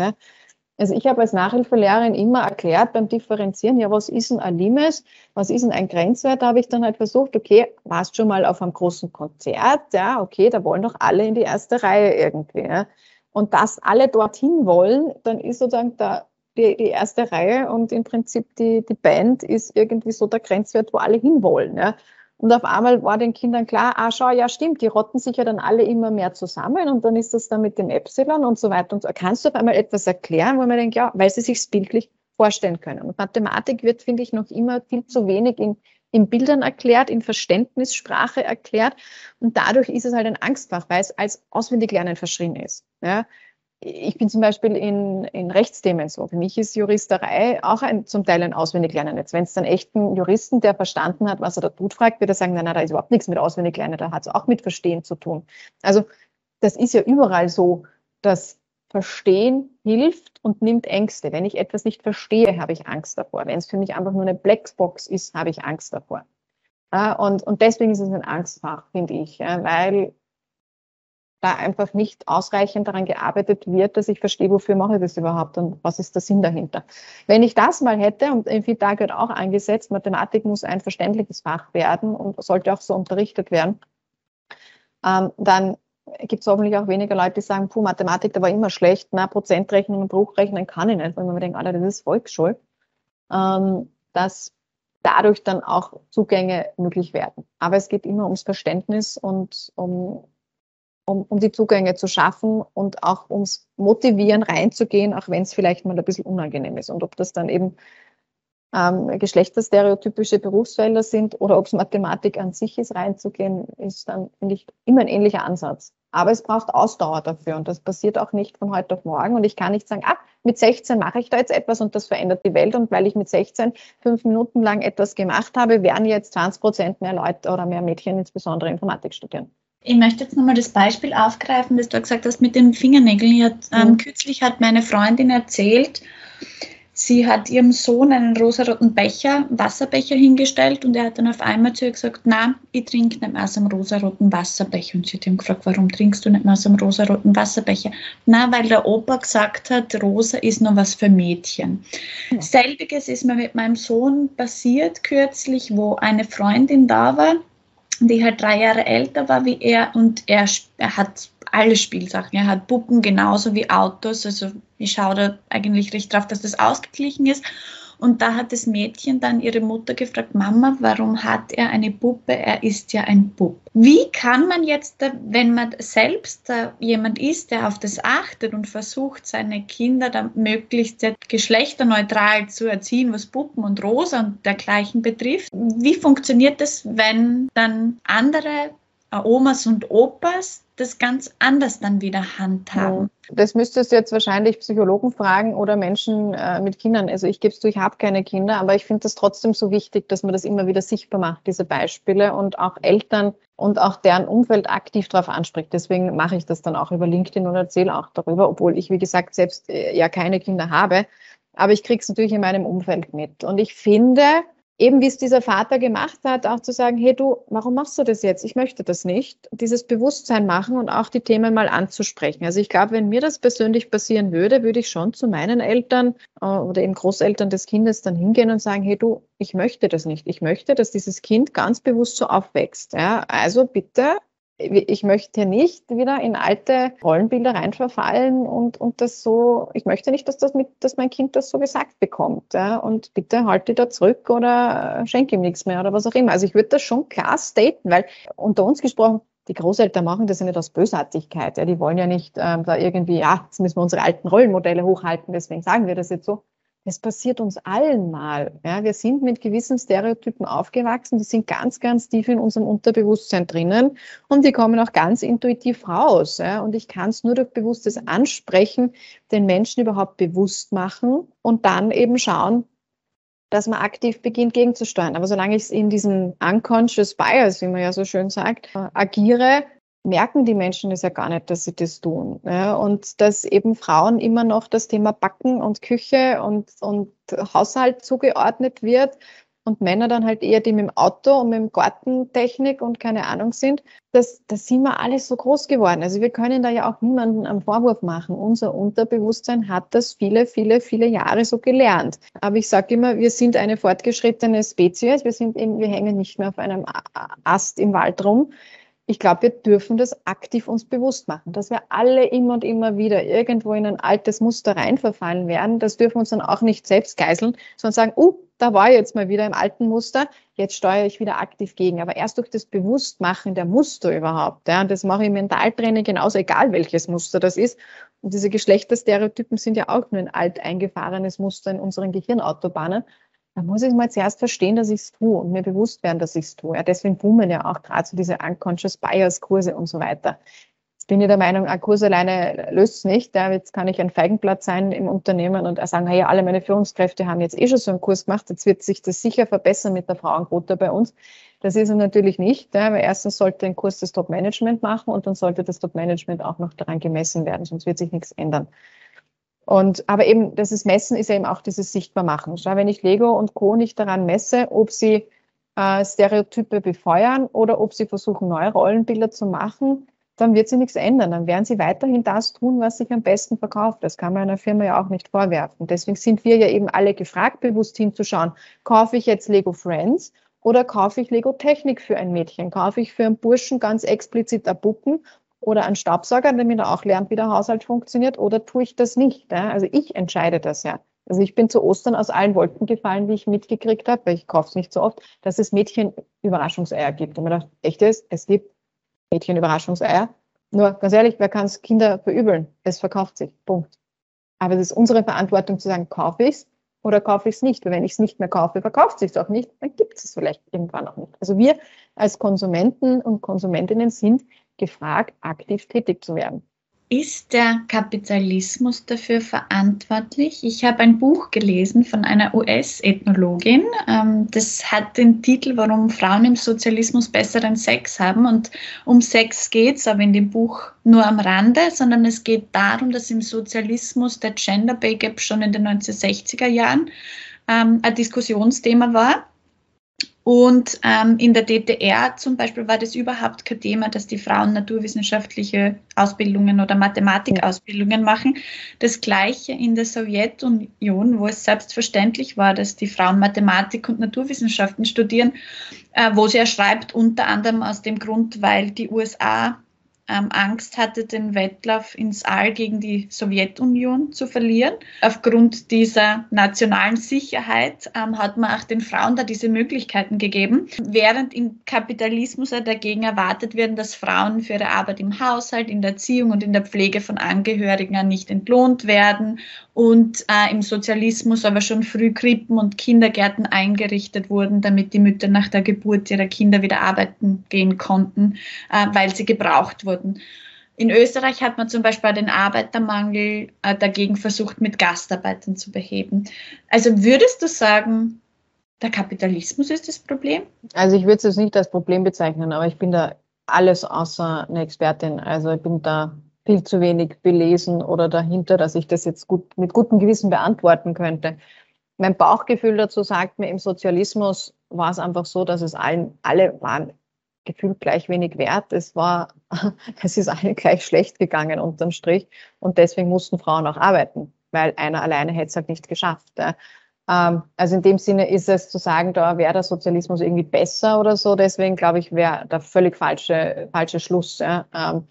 Also ich habe als Nachhilfelehrerin immer erklärt beim Differenzieren, ja, was ist denn ein Limes, was ist denn ein Grenzwert? Da habe ich dann halt versucht, okay, warst schon mal auf einem großen Konzert, ja, okay, da wollen doch alle in die erste Reihe irgendwie. Ja. Und dass alle dorthin wollen, dann ist sozusagen der, die, die erste Reihe und im Prinzip die, die Band ist irgendwie so der Grenzwert, wo alle hinwollen. Ja. Und auf einmal war den Kindern klar, ah, schau, ja, stimmt, die rotten sich ja dann alle immer mehr zusammen und dann ist das dann mit dem Epsilon und so weiter und so. Kannst du auf einmal etwas erklären, wo man denkt, ja, weil sie sich bildlich vorstellen können. Und Mathematik wird, finde ich, noch immer viel zu wenig in, in Bildern erklärt, in Verständnissprache erklärt. Und dadurch ist es halt ein Angstfach, weil es als Auswendiglernen verschrien ist. Ja? Ich bin zum Beispiel in, in Rechtsthemen so. Für mich ist Juristerei auch ein, zum Teil ein Auswendiglernen. Jetzt, wenn es dann echten Juristen, der verstanden hat, was er da tut, fragt, wird er sagen, nein, nein, da ist überhaupt nichts mit Auswendiglernen, da hat es auch mit Verstehen zu tun. Also das ist ja überall so, dass Verstehen hilft und nimmt Ängste. Wenn ich etwas nicht verstehe, habe ich Angst davor. Wenn es für mich einfach nur eine Blackbox ist, habe ich Angst davor. und, und deswegen ist es ein Angstfach, finde ich, weil da einfach nicht ausreichend daran gearbeitet wird, dass ich verstehe, wofür mache ich das überhaupt und was ist der Sinn dahinter. Wenn ich das mal hätte, und in FITA wird auch angesetzt, Mathematik muss ein verständliches Fach werden und sollte auch so unterrichtet werden, ähm, dann gibt es hoffentlich auch weniger Leute, die sagen, puh, Mathematik, da war immer schlecht, na, Prozentrechnung und Bruchrechnen kann ich nicht, weil man denkt, Alter, das ist Volksschule, ähm, dass dadurch dann auch Zugänge möglich werden. Aber es geht immer ums Verständnis und um, um, um die Zugänge zu schaffen und auch ums Motivieren reinzugehen, auch wenn es vielleicht mal ein bisschen unangenehm ist. Und ob das dann eben ähm, geschlechterstereotypische Berufsfelder sind oder ob es Mathematik an sich ist, reinzugehen, ist dann, finde ich, immer ein ähnlicher Ansatz. Aber es braucht Ausdauer dafür und das passiert auch nicht von heute auf morgen. Und ich kann nicht sagen, ah, mit 16 mache ich da jetzt etwas und das verändert die Welt. Und weil ich mit 16 fünf Minuten lang etwas gemacht habe, werden jetzt 20 Prozent mehr Leute oder mehr Mädchen insbesondere Informatik studieren. Ich möchte jetzt nochmal das Beispiel aufgreifen, das du gesagt hast mit den Fingernägeln. Hat, ähm, mhm. Kürzlich hat meine Freundin erzählt, Sie hat ihrem Sohn einen rosaroten Becher, Wasserbecher hingestellt und er hat dann auf einmal zu ihr gesagt, na, ich trinke nicht mehr aus einem rosaroten Wasserbecher. Und sie hat ihn gefragt, warum trinkst du nicht mehr aus einem rosaroten Wasserbecher? Na, weil der Opa gesagt hat, rosa ist nur was für Mädchen. Ja. Selbiges ist mir mit meinem Sohn passiert kürzlich, wo eine Freundin da war, die halt drei Jahre älter war wie er und er, er hat alle Spielsachen. Er hat Puppen genauso wie Autos. Also ich schaue da eigentlich recht drauf, dass das ausgeglichen ist. Und da hat das Mädchen dann ihre Mutter gefragt, Mama, warum hat er eine Puppe? Er ist ja ein Bub. Wie kann man jetzt, wenn man selbst jemand ist, der auf das achtet und versucht, seine Kinder dann möglichst geschlechterneutral zu erziehen, was Puppen und Rosa und dergleichen betrifft, wie funktioniert das, wenn dann andere Omas und Opas das ganz anders dann wieder handhaben. Das müsstest du jetzt wahrscheinlich Psychologen fragen oder Menschen äh, mit Kindern. Also ich gebe es zu, ich habe keine Kinder, aber ich finde das trotzdem so wichtig, dass man das immer wieder sichtbar macht, diese Beispiele und auch Eltern und auch deren Umfeld aktiv darauf anspricht. Deswegen mache ich das dann auch über LinkedIn und erzähle auch darüber, obwohl ich, wie gesagt, selbst äh, ja keine Kinder habe. Aber ich kriege es natürlich in meinem Umfeld mit. Und ich finde, eben wie es dieser Vater gemacht hat, auch zu sagen, hey du, warum machst du das jetzt? Ich möchte das nicht. Dieses Bewusstsein machen und auch die Themen mal anzusprechen. Also ich glaube, wenn mir das persönlich passieren würde, würde ich schon zu meinen Eltern äh, oder eben Großeltern des Kindes dann hingehen und sagen, hey du, ich möchte das nicht. Ich möchte, dass dieses Kind ganz bewusst so aufwächst. Ja? Also bitte ich möchte nicht wieder in alte Rollenbilder reinverfallen und, und das so, ich möchte nicht, dass das mit, dass mein Kind das so gesagt bekommt. Ja? Und bitte halte da zurück oder schenke ihm nichts mehr oder was auch immer. Also ich würde das schon klar staten, weil unter uns gesprochen, die Großeltern machen das ja nicht aus Bösartigkeit. Ja? Die wollen ja nicht ähm, da irgendwie, ja, jetzt müssen wir unsere alten Rollenmodelle hochhalten, deswegen sagen wir das jetzt so. Es passiert uns allen mal. Ja, wir sind mit gewissen Stereotypen aufgewachsen, die sind ganz, ganz tief in unserem Unterbewusstsein drinnen und die kommen auch ganz intuitiv raus. Ja, und ich kann es nur durch bewusstes Ansprechen den Menschen überhaupt bewusst machen und dann eben schauen, dass man aktiv beginnt gegenzusteuern. Aber solange ich in diesem unconscious bias, wie man ja so schön sagt, agiere, merken die Menschen es ja gar nicht, dass sie das tun. Ja? Und dass eben Frauen immer noch das Thema Backen und Küche und, und Haushalt zugeordnet wird und Männer dann halt eher die mit dem Auto und mit dem Gartentechnik und keine Ahnung sind, das, das sind wir alle so groß geworden. Also wir können da ja auch niemanden einen Vorwurf machen. Unser Unterbewusstsein hat das viele, viele, viele Jahre so gelernt. Aber ich sage immer, wir sind eine fortgeschrittene Spezies. Wir sind eben, wir hängen nicht mehr auf einem Ast im Wald rum ich glaube, wir dürfen das aktiv uns bewusst machen, dass wir alle immer und immer wieder irgendwo in ein altes Muster reinverfallen werden. Das dürfen wir uns dann auch nicht selbst geißeln, sondern sagen, uh, da war ich jetzt mal wieder im alten Muster, jetzt steuere ich wieder aktiv gegen. Aber erst durch das Bewusstmachen der Muster überhaupt, ja, und das mache ich im Mentaltraining genauso, egal welches Muster das ist. Und diese Geschlechterstereotypen sind ja auch nur ein alt eingefahrenes Muster in unseren Gehirnautobahnen. Da muss ich mal zuerst verstehen, dass ich es tue und mir bewusst werden, dass ich es tue. Ja, deswegen boomen ja auch gerade so diese Unconscious Bias Kurse und so weiter. Jetzt bin ich der Meinung, ein Kurs alleine löst es nicht. Ja, jetzt kann ich ein Feigenblatt sein im Unternehmen und sagen, hey, alle meine Führungskräfte haben jetzt eh schon so einen Kurs gemacht, jetzt wird sich das sicher verbessern mit der Frauenquote bei uns. Das ist er natürlich nicht, ja, weil erstens sollte ein Kurs das Top-Management machen und dann sollte das Top-Management auch noch daran gemessen werden, sonst wird sich nichts ändern. Und, aber eben, das ist Messen ist eben auch dieses Sichtbarmachen. Schau, wenn ich Lego und Co. nicht daran messe, ob sie äh, Stereotype befeuern oder ob sie versuchen, neue Rollenbilder zu machen, dann wird sie nichts ändern. Dann werden sie weiterhin das tun, was sich am besten verkauft. Das kann man einer Firma ja auch nicht vorwerfen. Deswegen sind wir ja eben alle gefragt, bewusst hinzuschauen, kaufe ich jetzt Lego Friends oder kaufe ich Lego Technik für ein Mädchen? Kaufe ich für einen Burschen ganz explizit ein Puppen oder einen Staubsauger, damit er auch lernt, wie der Haushalt funktioniert, oder tue ich das nicht? Also ich entscheide das ja. Also ich bin zu Ostern aus allen Wolken gefallen, wie ich mitgekriegt habe, weil ich kaufe es nicht so oft, dass es Mädchen Überraschungseier gibt. Und mir dachte, echt ist, es gibt Mädchen Überraschungseier. Nur ganz ehrlich, wer kann es Kinder verübeln? Es verkauft sich. Punkt. Aber es ist unsere Verantwortung zu sagen, kaufe ich es oder kaufe ich es nicht? Weil wenn ich es nicht mehr kaufe, verkauft es sich auch nicht, dann gibt es es vielleicht irgendwann auch nicht. Also wir als Konsumenten und Konsumentinnen sind gefragt, aktiv tätig zu werden. Ist der Kapitalismus dafür verantwortlich? Ich habe ein Buch gelesen von einer US-Ethnologin. Ähm, das hat den Titel Warum Frauen im Sozialismus besseren Sex haben. Und um Sex geht es aber in dem Buch nur am Rande, sondern es geht darum, dass im Sozialismus der Gender Pay Gap schon in den 1960er Jahren ähm, ein Diskussionsthema war und ähm, in der DDR zum Beispiel war das überhaupt kein Thema, dass die Frauen naturwissenschaftliche Ausbildungen oder Mathematikausbildungen machen. Das gleiche in der Sowjetunion, wo es selbstverständlich war, dass die Frauen Mathematik und Naturwissenschaften studieren, äh, wo sie er schreibt, unter anderem aus dem Grund, weil die USA ähm, Angst hatte, den Wettlauf ins All gegen die Sowjetunion zu verlieren. Aufgrund dieser nationalen Sicherheit ähm, hat man auch den Frauen da diese Möglichkeiten gegeben, während im Kapitalismus dagegen erwartet werden, dass Frauen für ihre Arbeit im Haushalt, in der Erziehung und in der Pflege von Angehörigen nicht entlohnt werden und äh, im Sozialismus aber schon früh Krippen und Kindergärten eingerichtet wurden, damit die Mütter nach der Geburt ihrer Kinder wieder arbeiten gehen konnten, äh, weil sie gebraucht wurden. In Österreich hat man zum Beispiel den Arbeitermangel äh, dagegen versucht, mit Gastarbeitern zu beheben. Also würdest du sagen, der Kapitalismus ist das Problem? Also ich würde es jetzt nicht als Problem bezeichnen, aber ich bin da alles außer eine Expertin. Also ich bin da viel zu wenig belesen oder dahinter, dass ich das jetzt gut, mit gutem Gewissen beantworten könnte. Mein Bauchgefühl dazu sagt mir, im Sozialismus war es einfach so, dass es allen, alle waren gefühlt gleich wenig wert. Es war, es ist allen gleich schlecht gegangen unterm Strich. Und deswegen mussten Frauen auch arbeiten, weil einer alleine hätte es halt nicht geschafft. Ähm, also in dem Sinne ist es zu sagen, da wäre der Sozialismus irgendwie besser oder so. Deswegen glaube ich, wäre der völlig falsche, falsche Schluss. Ähm,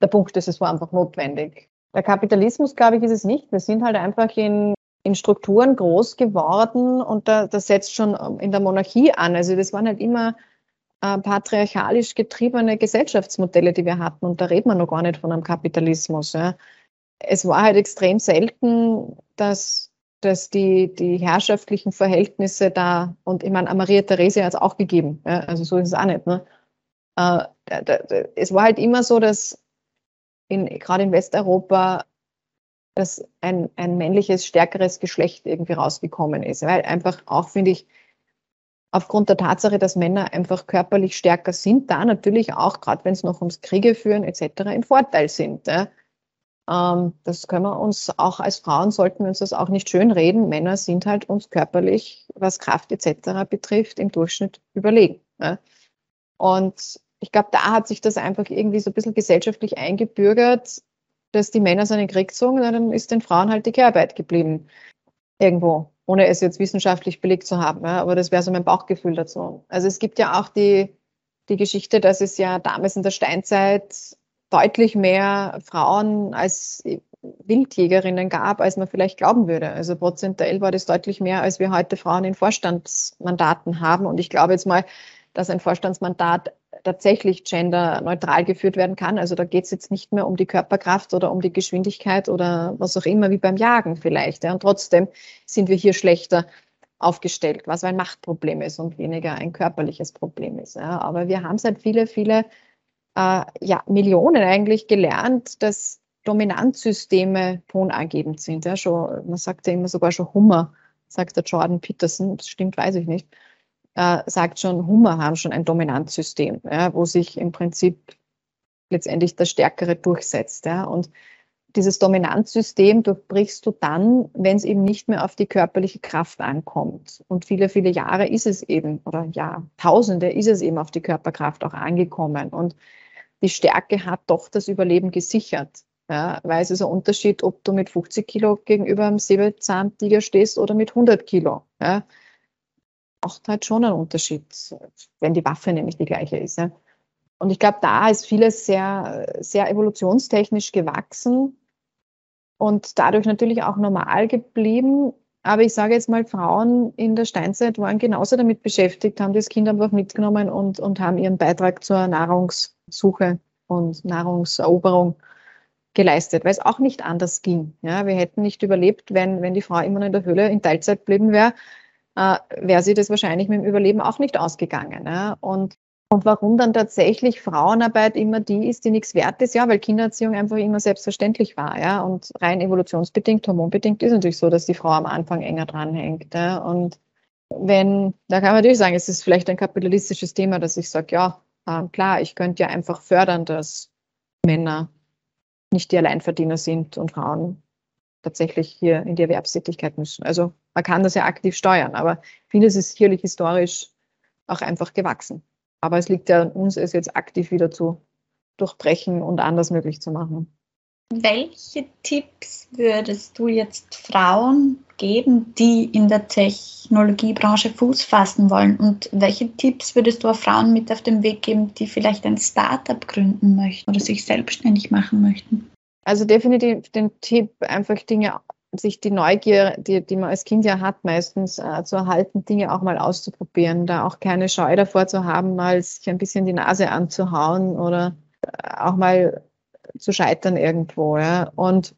der Punkt ist, es war einfach notwendig. Der Kapitalismus, glaube ich, ist es nicht. Wir sind halt einfach in, in Strukturen groß geworden und da, das setzt schon in der Monarchie an. Also das waren halt immer äh, patriarchalisch getriebene Gesellschaftsmodelle, die wir hatten. Und da reden wir noch gar nicht von einem Kapitalismus. Ja. Es war halt extrem selten, dass, dass die, die herrschaftlichen Verhältnisse da, und ich meine, Maria Therese hat es auch gegeben, ja, also so ist es auch nicht. Ne? Äh, da, da, es war halt immer so, dass in, gerade in Westeuropa, dass ein, ein männliches, stärkeres Geschlecht irgendwie rausgekommen ist. Weil einfach auch, finde ich, aufgrund der Tatsache, dass Männer einfach körperlich stärker sind, da natürlich auch, gerade wenn es noch ums Kriege führen etc., im Vorteil sind. Ja. Ähm, das können wir uns auch als Frauen, sollten wir uns das auch nicht schön reden. Männer sind halt uns körperlich, was Kraft etc. betrifft, im Durchschnitt überlegen. Ja. Und ich glaube, da hat sich das einfach irgendwie so ein bisschen gesellschaftlich eingebürgert, dass die Männer seinen Krieg zogen, dann ist den Frauen halt die Kehrarbeit geblieben. Irgendwo, ohne es jetzt wissenschaftlich belegt zu haben. Ja, aber das wäre so mein Bauchgefühl dazu. Also es gibt ja auch die, die Geschichte, dass es ja damals in der Steinzeit deutlich mehr Frauen als Wildjägerinnen gab, als man vielleicht glauben würde. Also prozentuell war das deutlich mehr, als wir heute Frauen in Vorstandsmandaten haben. Und ich glaube jetzt mal, dass ein Vorstandsmandat tatsächlich genderneutral geführt werden kann. Also da geht es jetzt nicht mehr um die Körperkraft oder um die Geschwindigkeit oder was auch immer, wie beim Jagen vielleicht. Ja. Und trotzdem sind wir hier schlechter aufgestellt, was ein Machtproblem ist und weniger ein körperliches Problem ist. Ja. Aber wir haben seit viele, viele äh, ja, Millionen eigentlich gelernt, dass Dominanzsysteme tonangebend sind. Ja. Schon, man sagt ja immer sogar schon Hummer, sagt der Jordan Peterson, das stimmt, weiß ich nicht äh, sagt schon, Hummer haben schon ein Dominanzsystem, ja, wo sich im Prinzip letztendlich das Stärkere durchsetzt. Ja. Und dieses Dominanzsystem durchbrichst du dann, wenn es eben nicht mehr auf die körperliche Kraft ankommt. Und viele, viele Jahre ist es eben, oder ja, Tausende ist es eben auf die Körperkraft auch angekommen. Und die Stärke hat doch das Überleben gesichert. Ja, weil es ist ein Unterschied, ob du mit 50 Kilo gegenüber einem Säbelzahntiger stehst oder mit 100 Kilo. Ja macht halt schon einen Unterschied, wenn die Waffe nämlich die gleiche ist. Ja. Und ich glaube, da ist vieles sehr, sehr evolutionstechnisch gewachsen und dadurch natürlich auch normal geblieben. Aber ich sage jetzt mal, Frauen in der Steinzeit waren genauso damit beschäftigt, haben das Kind einfach mitgenommen und, und haben ihren Beitrag zur Nahrungssuche und Nahrungseroberung geleistet, weil es auch nicht anders ging. Ja, wir hätten nicht überlebt, wenn, wenn die Frau immer noch in der Höhle in Teilzeit geblieben wäre äh, wäre sie das wahrscheinlich mit dem Überleben auch nicht ausgegangen. Ja? Und, und warum dann tatsächlich Frauenarbeit immer die ist, die nichts wert ist, ja, weil Kindererziehung einfach immer selbstverständlich war, ja. Und rein evolutionsbedingt, hormonbedingt ist natürlich so, dass die Frau am Anfang enger dranhängt. Ja? Und wenn, da kann man natürlich sagen, es ist vielleicht ein kapitalistisches Thema, dass ich sage, ja, äh, klar, ich könnte ja einfach fördern, dass Männer nicht die Alleinverdiener sind und Frauen tatsächlich hier in die Erwerbstätigkeit müssen. Also man kann das ja aktiv steuern, aber vieles ist sicherlich historisch auch einfach gewachsen. Aber es liegt ja an uns, es jetzt aktiv wieder zu durchbrechen und anders möglich zu machen. Welche Tipps würdest du jetzt Frauen geben, die in der Technologiebranche Fuß fassen wollen? Und welche Tipps würdest du auch Frauen mit auf den Weg geben, die vielleicht ein Startup gründen möchten oder sich selbstständig machen möchten? Also definitiv den Tipp, einfach Dinge, sich die Neugier, die, die man als Kind ja hat, meistens äh, zu erhalten, Dinge auch mal auszuprobieren, da auch keine Scheu davor zu haben, mal sich ein bisschen die Nase anzuhauen oder äh, auch mal zu scheitern irgendwo. Ja. Und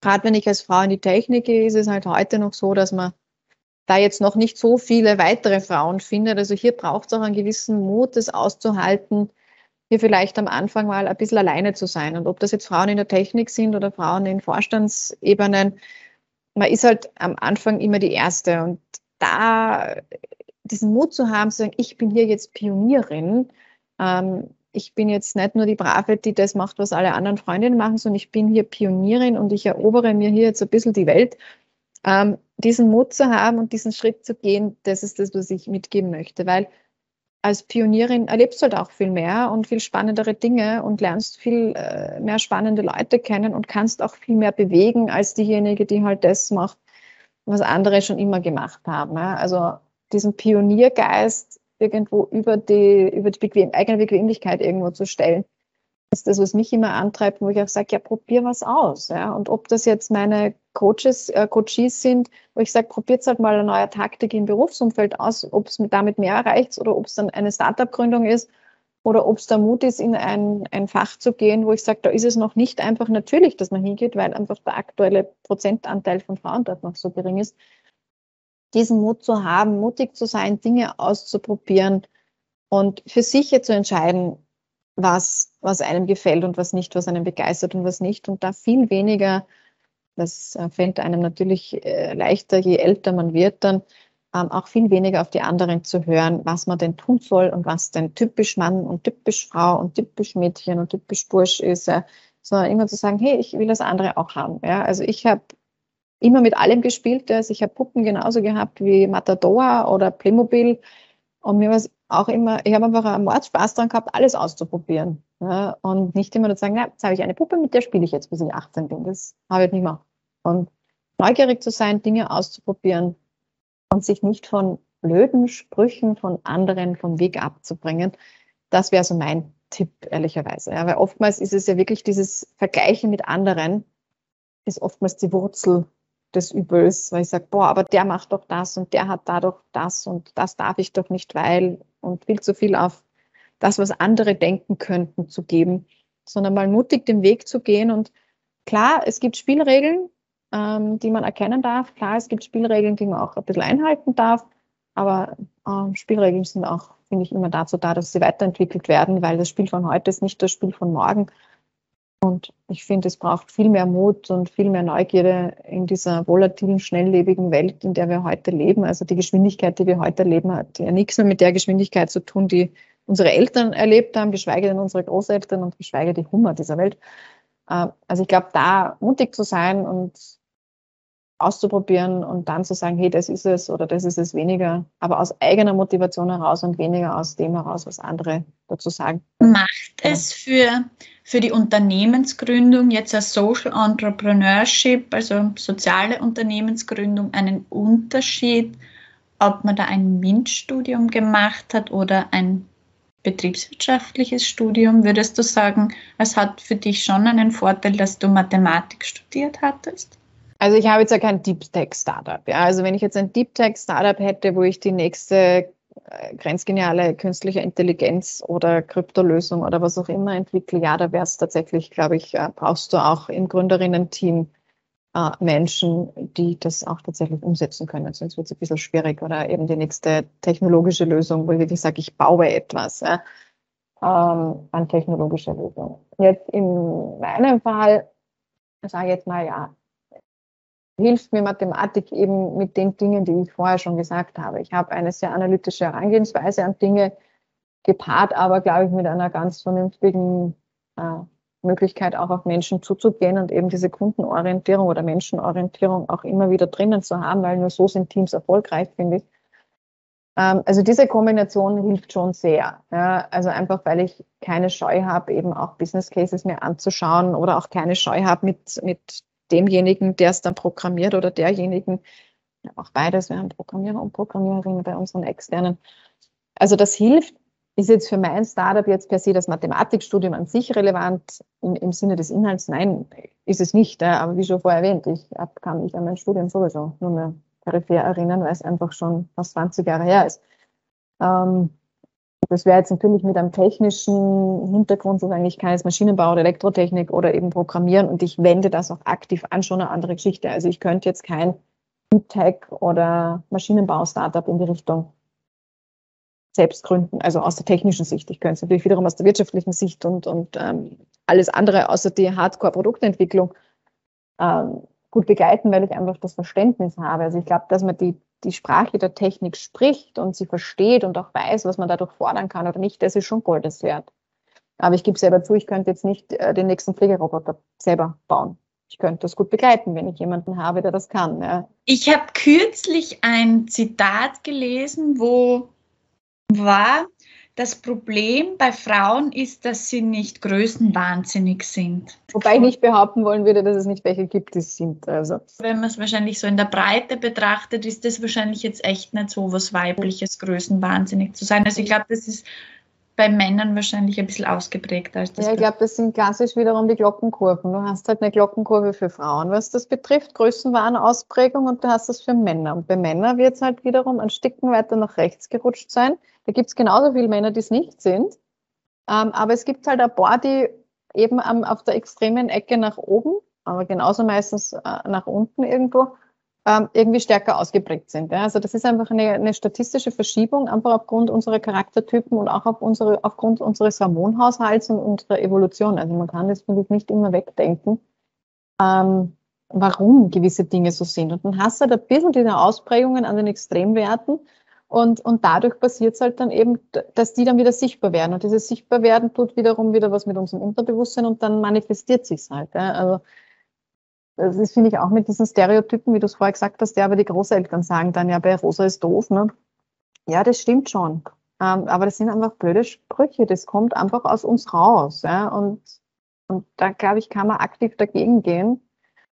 gerade wenn ich als Frau in die Technik gehe, ist es halt heute noch so, dass man da jetzt noch nicht so viele weitere Frauen findet. Also hier braucht es auch einen gewissen Mut, das auszuhalten, hier vielleicht am Anfang mal ein bisschen alleine zu sein. Und ob das jetzt Frauen in der Technik sind oder Frauen in Vorstandsebenen, man ist halt am Anfang immer die Erste. Und da diesen Mut zu haben, zu sagen, ich bin hier jetzt Pionierin, ähm, ich bin jetzt nicht nur die Brave, die das macht, was alle anderen Freundinnen machen, sondern ich bin hier Pionierin und ich erobere mir hier jetzt ein bisschen die Welt. Ähm, diesen Mut zu haben und diesen Schritt zu gehen, das ist das, was ich mitgeben möchte, weil als Pionierin erlebst du halt auch viel mehr und viel spannendere Dinge und lernst viel äh, mehr spannende Leute kennen und kannst auch viel mehr bewegen als diejenige, die halt das macht, was andere schon immer gemacht haben. Ja? Also diesen Pioniergeist irgendwo über die, über die Bequem eigene Bequemlichkeit irgendwo zu stellen ist das, was mich immer antreibt, wo ich auch sage, ja, probier was aus. Ja? Und ob das jetzt meine Coaches, äh, Coaches sind, wo ich sage, probiert halt mal eine neue Taktik im Berufsumfeld aus, ob es damit mehr erreicht oder ob es dann eine Startup-Gründung ist oder ob es der Mut ist, in ein, ein Fach zu gehen, wo ich sage, da ist es noch nicht einfach natürlich, dass man hingeht, weil einfach der aktuelle Prozentanteil von Frauen dort noch so gering ist. Diesen Mut zu haben, mutig zu sein, Dinge auszuprobieren und für sich zu entscheiden, was, was einem gefällt und was nicht, was einem begeistert und was nicht. Und da viel weniger, das äh, fällt einem natürlich äh, leichter, je älter man wird, dann ähm, auch viel weniger auf die anderen zu hören, was man denn tun soll und was denn typisch Mann und typisch Frau und typisch Mädchen und typisch Bursch ist, sondern immer zu sagen, hey, ich will das andere auch haben. Ja, also ich habe immer mit allem gespielt. Also ich habe Puppen genauso gehabt wie Matador oder Playmobil. Und mir war es auch immer, ich habe einfach einen Mordspaß daran gehabt, alles auszuprobieren. Ja, und nicht immer nur zu sagen, na, jetzt habe ich eine Puppe, mit der spiele ich jetzt, bis ich 18 bin. Das habe ich nicht mehr. Und neugierig zu sein, Dinge auszuprobieren und sich nicht von blöden Sprüchen von anderen vom Weg abzubringen, das wäre so mein Tipp, ehrlicherweise. Ja, weil oftmals ist es ja wirklich dieses Vergleichen mit anderen, ist oftmals die Wurzel des Übels, weil ich sage, boah, aber der macht doch das und der hat dadurch das und das darf ich doch nicht, weil und viel zu viel auf das, was andere denken könnten, zu geben, sondern mal mutig den Weg zu gehen. Und klar, es gibt Spielregeln, ähm, die man erkennen darf. Klar, es gibt Spielregeln, die man auch ein bisschen einhalten darf. Aber ähm, Spielregeln sind auch, finde ich, immer dazu da, dass sie weiterentwickelt werden, weil das Spiel von heute ist nicht das Spiel von morgen. Und ich finde, es braucht viel mehr Mut und viel mehr Neugierde in dieser volatilen, schnelllebigen Welt, in der wir heute leben. Also die Geschwindigkeit, die wir heute leben, hat ja nichts mehr mit der Geschwindigkeit zu tun, die unsere Eltern erlebt haben, geschweige denn unsere Großeltern und geschweige die Hummer dieser Welt. Äh, also ich glaube, da mutig zu sein und auszuprobieren und dann zu sagen, hey, das ist es oder das ist es weniger, aber aus eigener Motivation heraus und weniger aus dem heraus, was andere dazu sagen. Macht es für, für die Unternehmensgründung, jetzt als Social Entrepreneurship, also soziale Unternehmensgründung, einen Unterschied, ob man da ein MINT-Studium gemacht hat oder ein betriebswirtschaftliches Studium? Würdest du sagen, es hat für dich schon einen Vorteil, dass du Mathematik studiert hattest? Also ich habe jetzt ja kein Deep Tech Startup. Ja. Also wenn ich jetzt ein Deep Tech Startup hätte, wo ich die nächste äh, grenzgeniale künstliche Intelligenz oder Kryptolösung oder was auch immer entwickle, ja, da wäre es tatsächlich, glaube ich, äh, brauchst du auch im Gründerinnen-Team äh, Menschen, die das auch tatsächlich umsetzen können. Sonst wird es ein bisschen schwierig. Oder eben die nächste technologische Lösung, wo ich wirklich sage, ich baue etwas ja, ähm, an technologischer Lösung. Jetzt in meinem Fall sage ich jetzt mal, ja, hilft mir Mathematik eben mit den Dingen, die ich vorher schon gesagt habe. Ich habe eine sehr analytische Herangehensweise an Dinge, gepaart aber, glaube ich, mit einer ganz vernünftigen äh, Möglichkeit, auch auf Menschen zuzugehen und eben diese Kundenorientierung oder Menschenorientierung auch immer wieder drinnen zu haben, weil nur so sind Teams erfolgreich, finde ich. Ähm, also diese Kombination hilft schon sehr. Ja, also einfach, weil ich keine Scheu habe, eben auch Business Cases mir anzuschauen oder auch keine Scheu habe, mit, mit demjenigen, der es dann programmiert oder derjenigen, auch beides, wir haben Programmierer und Programmiererinnen bei unseren externen. Also das hilft, ist jetzt für mein Startup jetzt per se das Mathematikstudium an sich relevant im, im Sinne des Inhalts? Nein, ist es nicht. Aber wie schon vorher erwähnt, ich kann mich an mein Studium sowieso nur mehr peripher erinnern, weil es einfach schon fast 20 Jahre her ist. Ähm, das wäre jetzt natürlich mit einem technischen Hintergrund, so sagen, ich kann jetzt Maschinenbau oder Elektrotechnik oder eben Programmieren und ich wende das auch aktiv an, schon eine andere Geschichte. Also ich könnte jetzt kein Tech oder Maschinenbau-Startup in die Richtung selbst gründen, also aus der technischen Sicht. Ich könnte es natürlich wiederum aus der wirtschaftlichen Sicht und, und ähm, alles andere außer die Hardcore-Produktentwicklung ähm, gut begleiten, weil ich einfach das Verständnis habe. Also ich glaube, dass man die die Sprache der Technik spricht und sie versteht und auch weiß, was man dadurch fordern kann oder nicht, das ist schon Goldes wert. Aber ich gebe selber zu, ich könnte jetzt nicht äh, den nächsten Pflegeroboter selber bauen. Ich könnte das gut begleiten, wenn ich jemanden habe, der das kann. Ja. Ich habe kürzlich ein Zitat gelesen, wo war, das Problem bei Frauen ist, dass sie nicht größenwahnsinnig sind. Wobei ich nicht behaupten wollen würde, dass es nicht welche gibt, die sind. Also. Wenn man es wahrscheinlich so in der Breite betrachtet, ist das wahrscheinlich jetzt echt nicht so was Weibliches, größenwahnsinnig zu sein. Also ich glaube, das ist bei Männern wahrscheinlich ein bisschen ausgeprägter als das. Ja, ich glaube, das sind klassisch wiederum die Glockenkurven. Du hast halt eine Glockenkurve für Frauen, was das betrifft, Größenwahnausprägung und du hast das für Männer. Und bei Männern wird es halt wiederum ein Stücken weiter nach rechts gerutscht sein da gibt es genauso viele Männer, die es nicht sind. Ähm, aber es gibt halt ein paar, die eben am, auf der extremen Ecke nach oben, aber genauso meistens äh, nach unten irgendwo, ähm, irgendwie stärker ausgeprägt sind. Ja? Also das ist einfach eine, eine, statistische Verschiebung, einfach aufgrund unserer Charaktertypen und auch auf unsere, aufgrund unseres Hormonhaushalts und unserer Evolution. Also man kann das, finde ich, nicht immer wegdenken, ähm, warum gewisse Dinge so sind. Und dann hast du halt ein bisschen diese Ausprägungen an den Extremwerten, und, und dadurch passiert es halt dann eben, dass die dann wieder sichtbar werden. Und dieses Sichtbarwerden tut wiederum wieder was mit unserem Unterbewusstsein und dann manifestiert sich halt. Ja. Also das finde ich, auch mit diesen Stereotypen, wie du es vorher gesagt hast, ja, aber die Großeltern sagen dann, ja, bei Rosa ist doof. Ne? Ja, das stimmt schon. Ähm, aber das sind einfach blöde Sprüche. Das kommt einfach aus uns raus. Ja? Und, und da, glaube ich, kann man aktiv dagegen gehen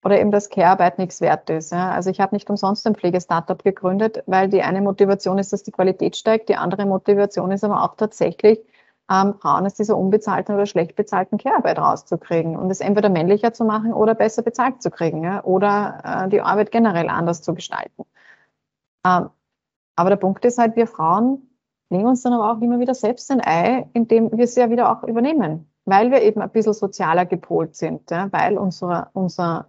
oder eben dass Care-Arbeit nichts wert ist. Ja. Also ich habe nicht umsonst ein Pflegestartup gegründet, weil die eine Motivation ist, dass die Qualität steigt, die andere Motivation ist aber auch tatsächlich, ähm, Frauen aus dieser unbezahlten oder schlecht bezahlten Care-Arbeit rauszukriegen und es entweder männlicher zu machen oder besser bezahlt zu kriegen ja, oder äh, die Arbeit generell anders zu gestalten. Ähm, aber der Punkt ist halt, wir Frauen legen uns dann aber auch immer wieder selbst ein Ei, indem wir sie ja wieder auch übernehmen, weil wir eben ein bisschen sozialer gepolt sind, ja, weil unser, unser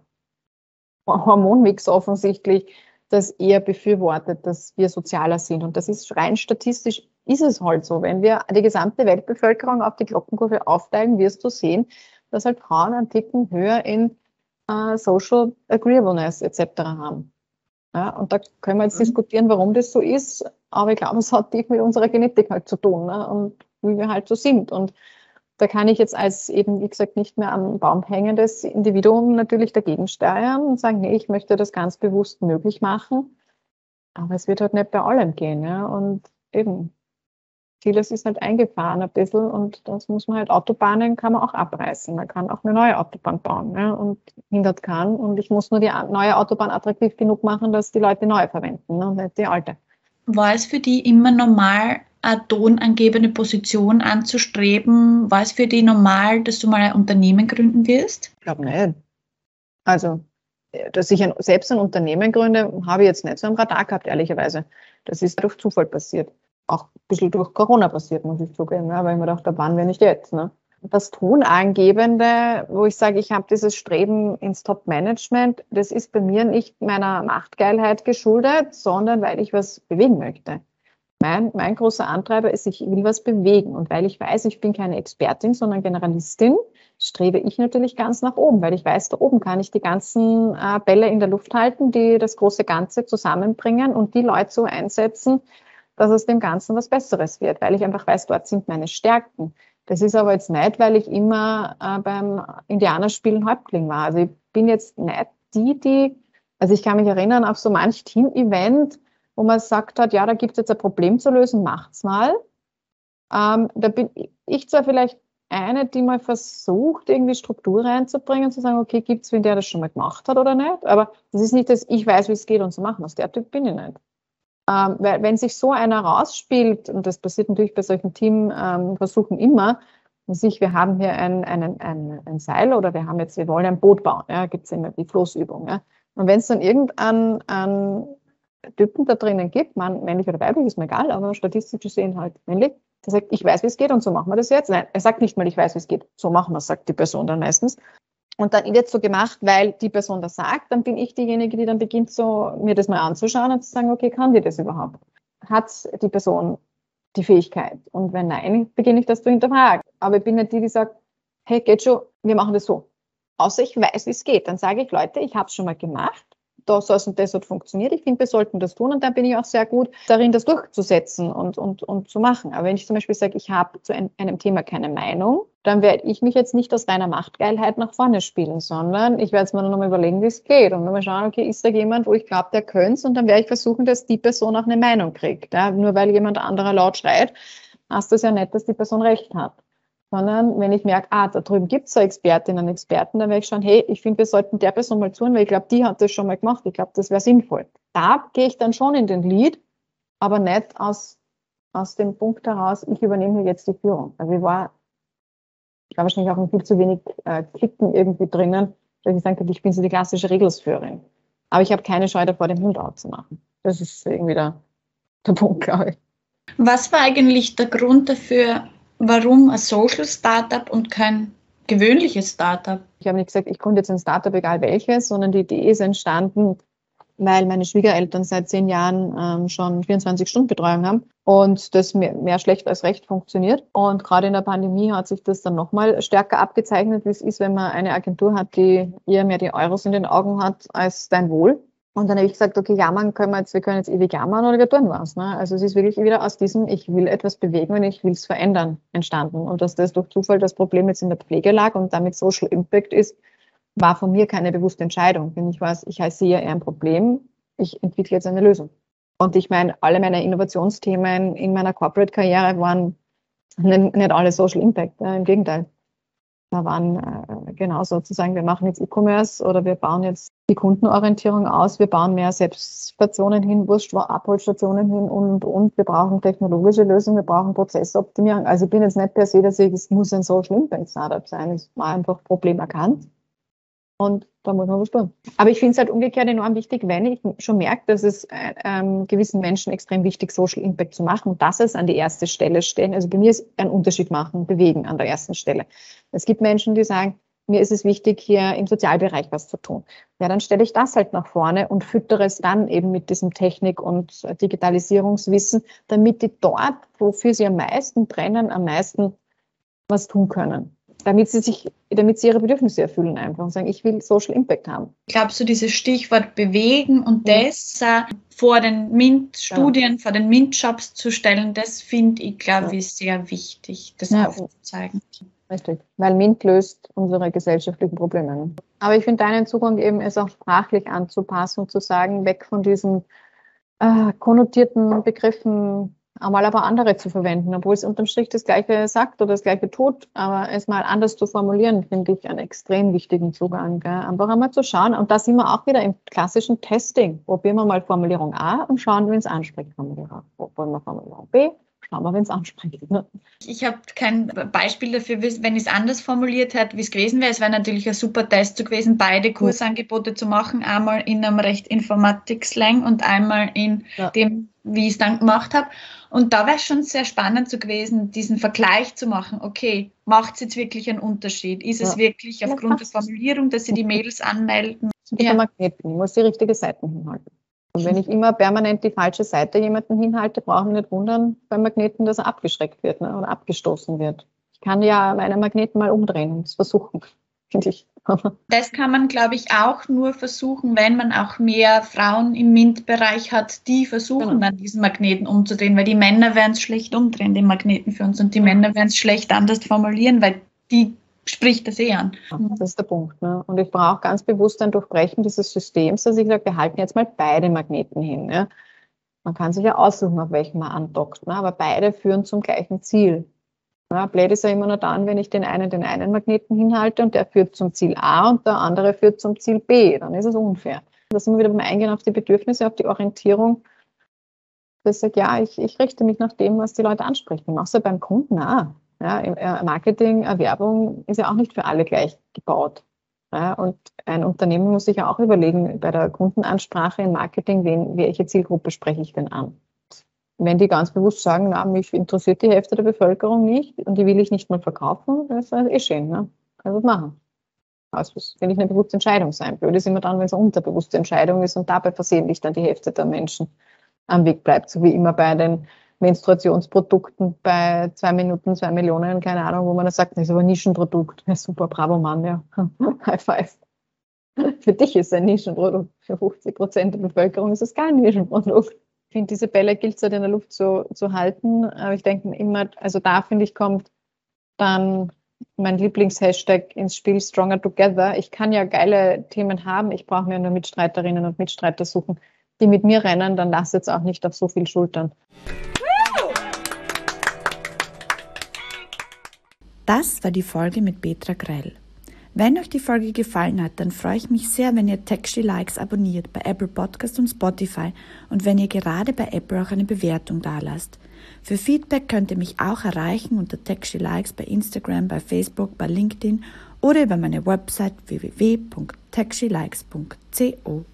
Hormonmix offensichtlich das eher befürwortet, dass wir sozialer sind. Und das ist rein statistisch ist es halt so. Wenn wir die gesamte Weltbevölkerung auf die Glockenkurve aufteilen, wirst du sehen, dass halt Frauen einen Ticken höher in äh, Social Agreeableness etc. haben. Ja, und da können wir jetzt mhm. diskutieren, warum das so ist, aber ich glaube, es hat tief mit unserer Genetik halt zu tun ne? und wie wir halt so sind. Und da kann ich jetzt als eben, wie gesagt, nicht mehr am Baum hängendes Individuum natürlich dagegen steuern und sagen, nee, ich möchte das ganz bewusst möglich machen. Aber es wird halt nicht bei allem gehen. Ja? Und eben, vieles ist halt eingefahren ein bisschen und das muss man halt, Autobahnen kann man auch abreißen. Man kann auch eine neue Autobahn bauen ja, und hindert kann. Und ich muss nur die neue Autobahn attraktiv genug machen, dass die Leute neu verwenden ne, und nicht die alte. War es für die immer normal, tonangebende Position anzustreben? War es für die normal, dass du mal ein Unternehmen gründen wirst? Ich glaube nicht. Also, dass ich ein, selbst ein Unternehmen gründe, habe ich jetzt nicht so am Radar gehabt, ehrlicherweise. Das ist durch Zufall passiert auch ein bisschen durch Corona passiert, muss ich zugeben, ja, weil ich mir dachte, da waren wir nicht jetzt. Ne? Das Tonangebende, wo ich sage, ich habe dieses Streben ins Top-Management, das ist bei mir nicht meiner Machtgeilheit geschuldet, sondern weil ich was bewegen möchte. Mein, mein großer Antreiber ist, ich will was bewegen. Und weil ich weiß, ich bin keine Expertin, sondern Generalistin, strebe ich natürlich ganz nach oben, weil ich weiß, da oben kann ich die ganzen äh, Bälle in der Luft halten, die das große Ganze zusammenbringen und die Leute so einsetzen, dass aus dem Ganzen was Besseres wird, weil ich einfach weiß, dort sind meine Stärken. Das ist aber jetzt nicht, weil ich immer äh, beim Indianerspielen Häuptling war. Also ich bin jetzt nicht die, die, also ich kann mich erinnern auf so manch Team-Event, wo man sagt hat, ja, da gibt es jetzt ein Problem zu lösen, macht's mal. Ähm, da bin ich zwar vielleicht eine, die mal versucht, irgendwie Struktur reinzubringen, zu sagen, okay, gibt es wen, der das schon mal gemacht hat oder nicht? Aber das ist nicht, dass ich weiß, wie es geht und so machen muss. Der Typ bin ich nicht. Ähm, weil wenn sich so einer rausspielt, und das passiert natürlich bei solchen Teamversuchen ähm, immer, sich, wir haben hier ein, ein, ein, ein, Seil oder wir haben jetzt, wir wollen ein Boot bauen, ja, gibt es immer die Floßübung. Ja. Und wenn es dann irgendeinen Typen da drinnen gibt, man, männlich oder weiblich, ist mir egal, aber statistisch gesehen halt männlich, der sagt, ich weiß, wie es geht und so machen wir das jetzt. Nein, er sagt nicht mal, ich weiß, wie es geht. So machen wir es, sagt die Person dann meistens und dann wird so gemacht, weil die Person das sagt, dann bin ich diejenige, die dann beginnt, so mir das mal anzuschauen und zu sagen, okay, kann die das überhaupt? Hat die Person die Fähigkeit? Und wenn nein, beginne ich das zu hinterfragen. Aber ich bin nicht die, die sagt, hey, geht schon, wir machen das so. Außer ich weiß, wie es geht. Dann sage ich, Leute, ich habe es schon mal gemacht das und das hat funktioniert. Ich finde, wir sollten das tun und dann bin ich auch sehr gut darin, das durchzusetzen und, und, und zu machen. Aber wenn ich zum Beispiel sage, ich habe zu einem Thema keine Meinung, dann werde ich mich jetzt nicht aus reiner Machtgeilheit nach vorne spielen, sondern ich werde es mir dann nochmal überlegen, wie es geht und dann mal schauen, okay, ist da jemand, wo ich glaube, der könnte es und dann werde ich versuchen, dass die Person auch eine Meinung kriegt. Ja? Nur weil jemand anderer laut schreit, hast du es ja nicht, dass die Person recht hat sondern wenn ich merke, ah, da drüben gibt es so Expertinnen und Experten, dann werde ich schauen, hey, ich finde, wir sollten der Person mal zuhören, weil ich glaube, die hat das schon mal gemacht. Ich glaube, das wäre sinnvoll. Da gehe ich dann schon in den Lead, aber nicht aus, aus dem Punkt heraus, ich übernehme hier jetzt die Führung. Also ich war, ich war wahrscheinlich auch in viel zu wenig äh, Kicken irgendwie drinnen, dass ich sagen könnte, ich bin so die klassische Regelsführerin. Aber ich habe keine Scheu davor, den Hund aufzumachen. Das ist irgendwie der, der Punkt, glaube ich. Was war eigentlich der Grund dafür, warum ein Social Startup und kein gewöhnliches Startup? Ich habe nicht gesagt, ich gründe jetzt ein Startup, egal welches, sondern die Idee ist entstanden, weil meine Schwiegereltern seit zehn Jahren ähm, schon 24-Stunden-Betreuung haben und das mehr, mehr, schlecht als recht funktioniert. Und gerade in der Pandemie hat sich das dann nochmal stärker abgezeichnet, wie es ist, wenn man eine Agentur hat, die eher mehr die Euros in den Augen hat als dein Wohl. Und dann habe ich gesagt, okay, jammern können wir jetzt, wir können jetzt ewig jammern oder wir tun was. Ne? Also es ist wirklich wieder aus diesem, ich will etwas bewegen und ich will es verändern, entstanden. Und dass das durch Zufall das Problem jetzt in der Pflege lag und damit Social Impact ist, war von mir keine bewusste Entscheidung. Denn ich weiß, ich sehe eher ein Problem, ich entwickle jetzt eine Lösung. Und ich meine, alle meine Innovationsthemen in meiner Corporate-Karriere waren nicht alle Social Impact, im Gegenteil. Da waren genau sozusagen, wir machen jetzt E-Commerce oder wir bauen jetzt die Kundenorientierung aus, wir bauen mehr Selbststationen hin, Wurst, Abholstationen hin und, und. Wir brauchen technologische Lösungen, wir brauchen Prozessoptimierung. Also ich bin jetzt nicht per se, dass ich, es muss ein Social Impact Startup sein, es war einfach Problem erkannt und da muss man was tun. Aber ich finde es halt umgekehrt enorm wichtig, wenn ich schon merke, dass es äh, ähm, gewissen Menschen extrem wichtig Social Impact zu machen, dass es an die erste Stelle stellen. Also bei mir ist ein Unterschied machen, bewegen an der ersten Stelle. Es gibt Menschen, die sagen, mir ist es wichtig, hier im Sozialbereich was zu tun. Ja, dann stelle ich das halt nach vorne und füttere es dann eben mit diesem Technik- und Digitalisierungswissen, damit die dort, wofür sie am meisten brennen, am meisten was tun können damit sie sich, damit sie ihre Bedürfnisse erfüllen einfach und sagen, ich will Social Impact haben. Glaubst du, dieses Stichwort bewegen und das äh, vor den MINT-Studien, ja. vor den MINT-Jobs zu stellen, das finde ich, glaube ich, sehr wichtig, das ja. aufzuzeigen. Richtig, weil MINT löst unsere gesellschaftlichen Probleme. Aber ich finde deinen Zugang eben, es auch sprachlich anzupassen und zu sagen, weg von diesen äh, konnotierten Begriffen, einmal aber andere zu verwenden, obwohl es unterm Strich das Gleiche sagt oder das Gleiche tut, aber es mal anders zu formulieren, finde ich einen extrem wichtigen Zugang. Gell? Einfach einmal zu schauen und da sind wir auch wieder im klassischen Testing. Probieren wir mal Formulierung A und schauen, wenn es anspricht. Formulierung, wollen wir Formulierung B schauen wir, wenn es anspricht. Ne? Ich habe kein Beispiel dafür, wenn ich es anders formuliert hätte, wie es gewesen wäre. Es wäre natürlich ein super Test gewesen, beide Kursangebote zu machen. Einmal in einem recht Informatik-Slang und einmal in ja. dem, wie ich es dann gemacht habe. Und da wäre es schon sehr spannend zu gewesen, diesen Vergleich zu machen. Okay, macht es jetzt wirklich einen Unterschied? Ist ja. es wirklich aufgrund der Formulierung, dass sie die Mails anmelden? Ja. Magneten. Ich muss die richtige Seiten hinhalten. Und wenn ich immer permanent die falsche Seite jemanden hinhalte, brauche ich nicht wundern beim Magneten, dass er abgeschreckt wird ne, oder abgestoßen wird. Ich kann ja meine Magneten mal umdrehen und es versuchen, finde ich. Das kann man, glaube ich, auch nur versuchen, wenn man auch mehr Frauen im MINT-Bereich hat, die versuchen, genau. dann diesen Magneten umzudrehen, weil die Männer werden es schlecht umdrehen, den Magneten für uns, und die Männer werden es schlecht anders formulieren, weil die spricht das eh an. Das ist der Punkt. Ne? Und ich brauche ganz bewusst ein Durchbrechen dieses Systems, dass ich sage, wir halten jetzt mal beide Magneten hin. Ne? Man kann sich ja aussuchen, auf welchen man andockt, ne? aber beide führen zum gleichen Ziel. Ja, blöd ist ja immer nur dann, wenn ich den einen den einen Magneten hinhalte und der führt zum Ziel A und der andere führt zum Ziel B. Dann ist es unfair. Da sind wir wieder beim Eingehen auf die Bedürfnisse, auf die Orientierung. Das sagt, ja, ich, ich richte mich nach dem, was die Leute ansprechen. Machst du beim Kunden auch. Ja, äh, Marketing, Werbung ist ja auch nicht für alle gleich gebaut. Ja, und ein Unternehmen muss sich ja auch überlegen, bei der Kundenansprache im Marketing, wen, welche Zielgruppe spreche ich denn an? Wenn die ganz bewusst sagen, na, mich interessiert die Hälfte der Bevölkerung nicht und die will ich nicht mal verkaufen, das ist eh schön, ne? Also machen. Das will ich eine bewusste Entscheidung sein. Blöd ist immer dann, wenn es eine unterbewusste Entscheidung ist und dabei versehentlich dann die Hälfte der Menschen am Weg bleibt, so wie immer bei den Menstruationsprodukten bei zwei Minuten, zwei Millionen, keine Ahnung, wo man das sagt, das ist aber ein Nischenprodukt. Ja, super, bravo Mann, ja. High five. Für dich ist es ein Nischenprodukt. Für 50 Prozent der Bevölkerung ist es kein Nischenprodukt. Ich finde, diese Bälle gilt es halt in der Luft zu, zu halten. Aber ich denke immer, also da finde ich, kommt dann mein Lieblingshashtag ins Spiel Stronger Together. Ich kann ja geile Themen haben. Ich brauche mir nur Mitstreiterinnen und Mitstreiter suchen, die mit mir rennen. Dann lass jetzt auch nicht auf so viel Schultern. Das war die Folge mit Petra Grell. Wenn euch die Folge gefallen hat, dann freue ich mich sehr, wenn ihr Texty Likes abonniert bei Apple Podcast und Spotify und wenn ihr gerade bei Apple auch eine Bewertung dalasst. Für Feedback könnt ihr mich auch erreichen unter Texty Likes bei Instagram, bei Facebook, bei LinkedIn oder über meine Website www.textylikes.co.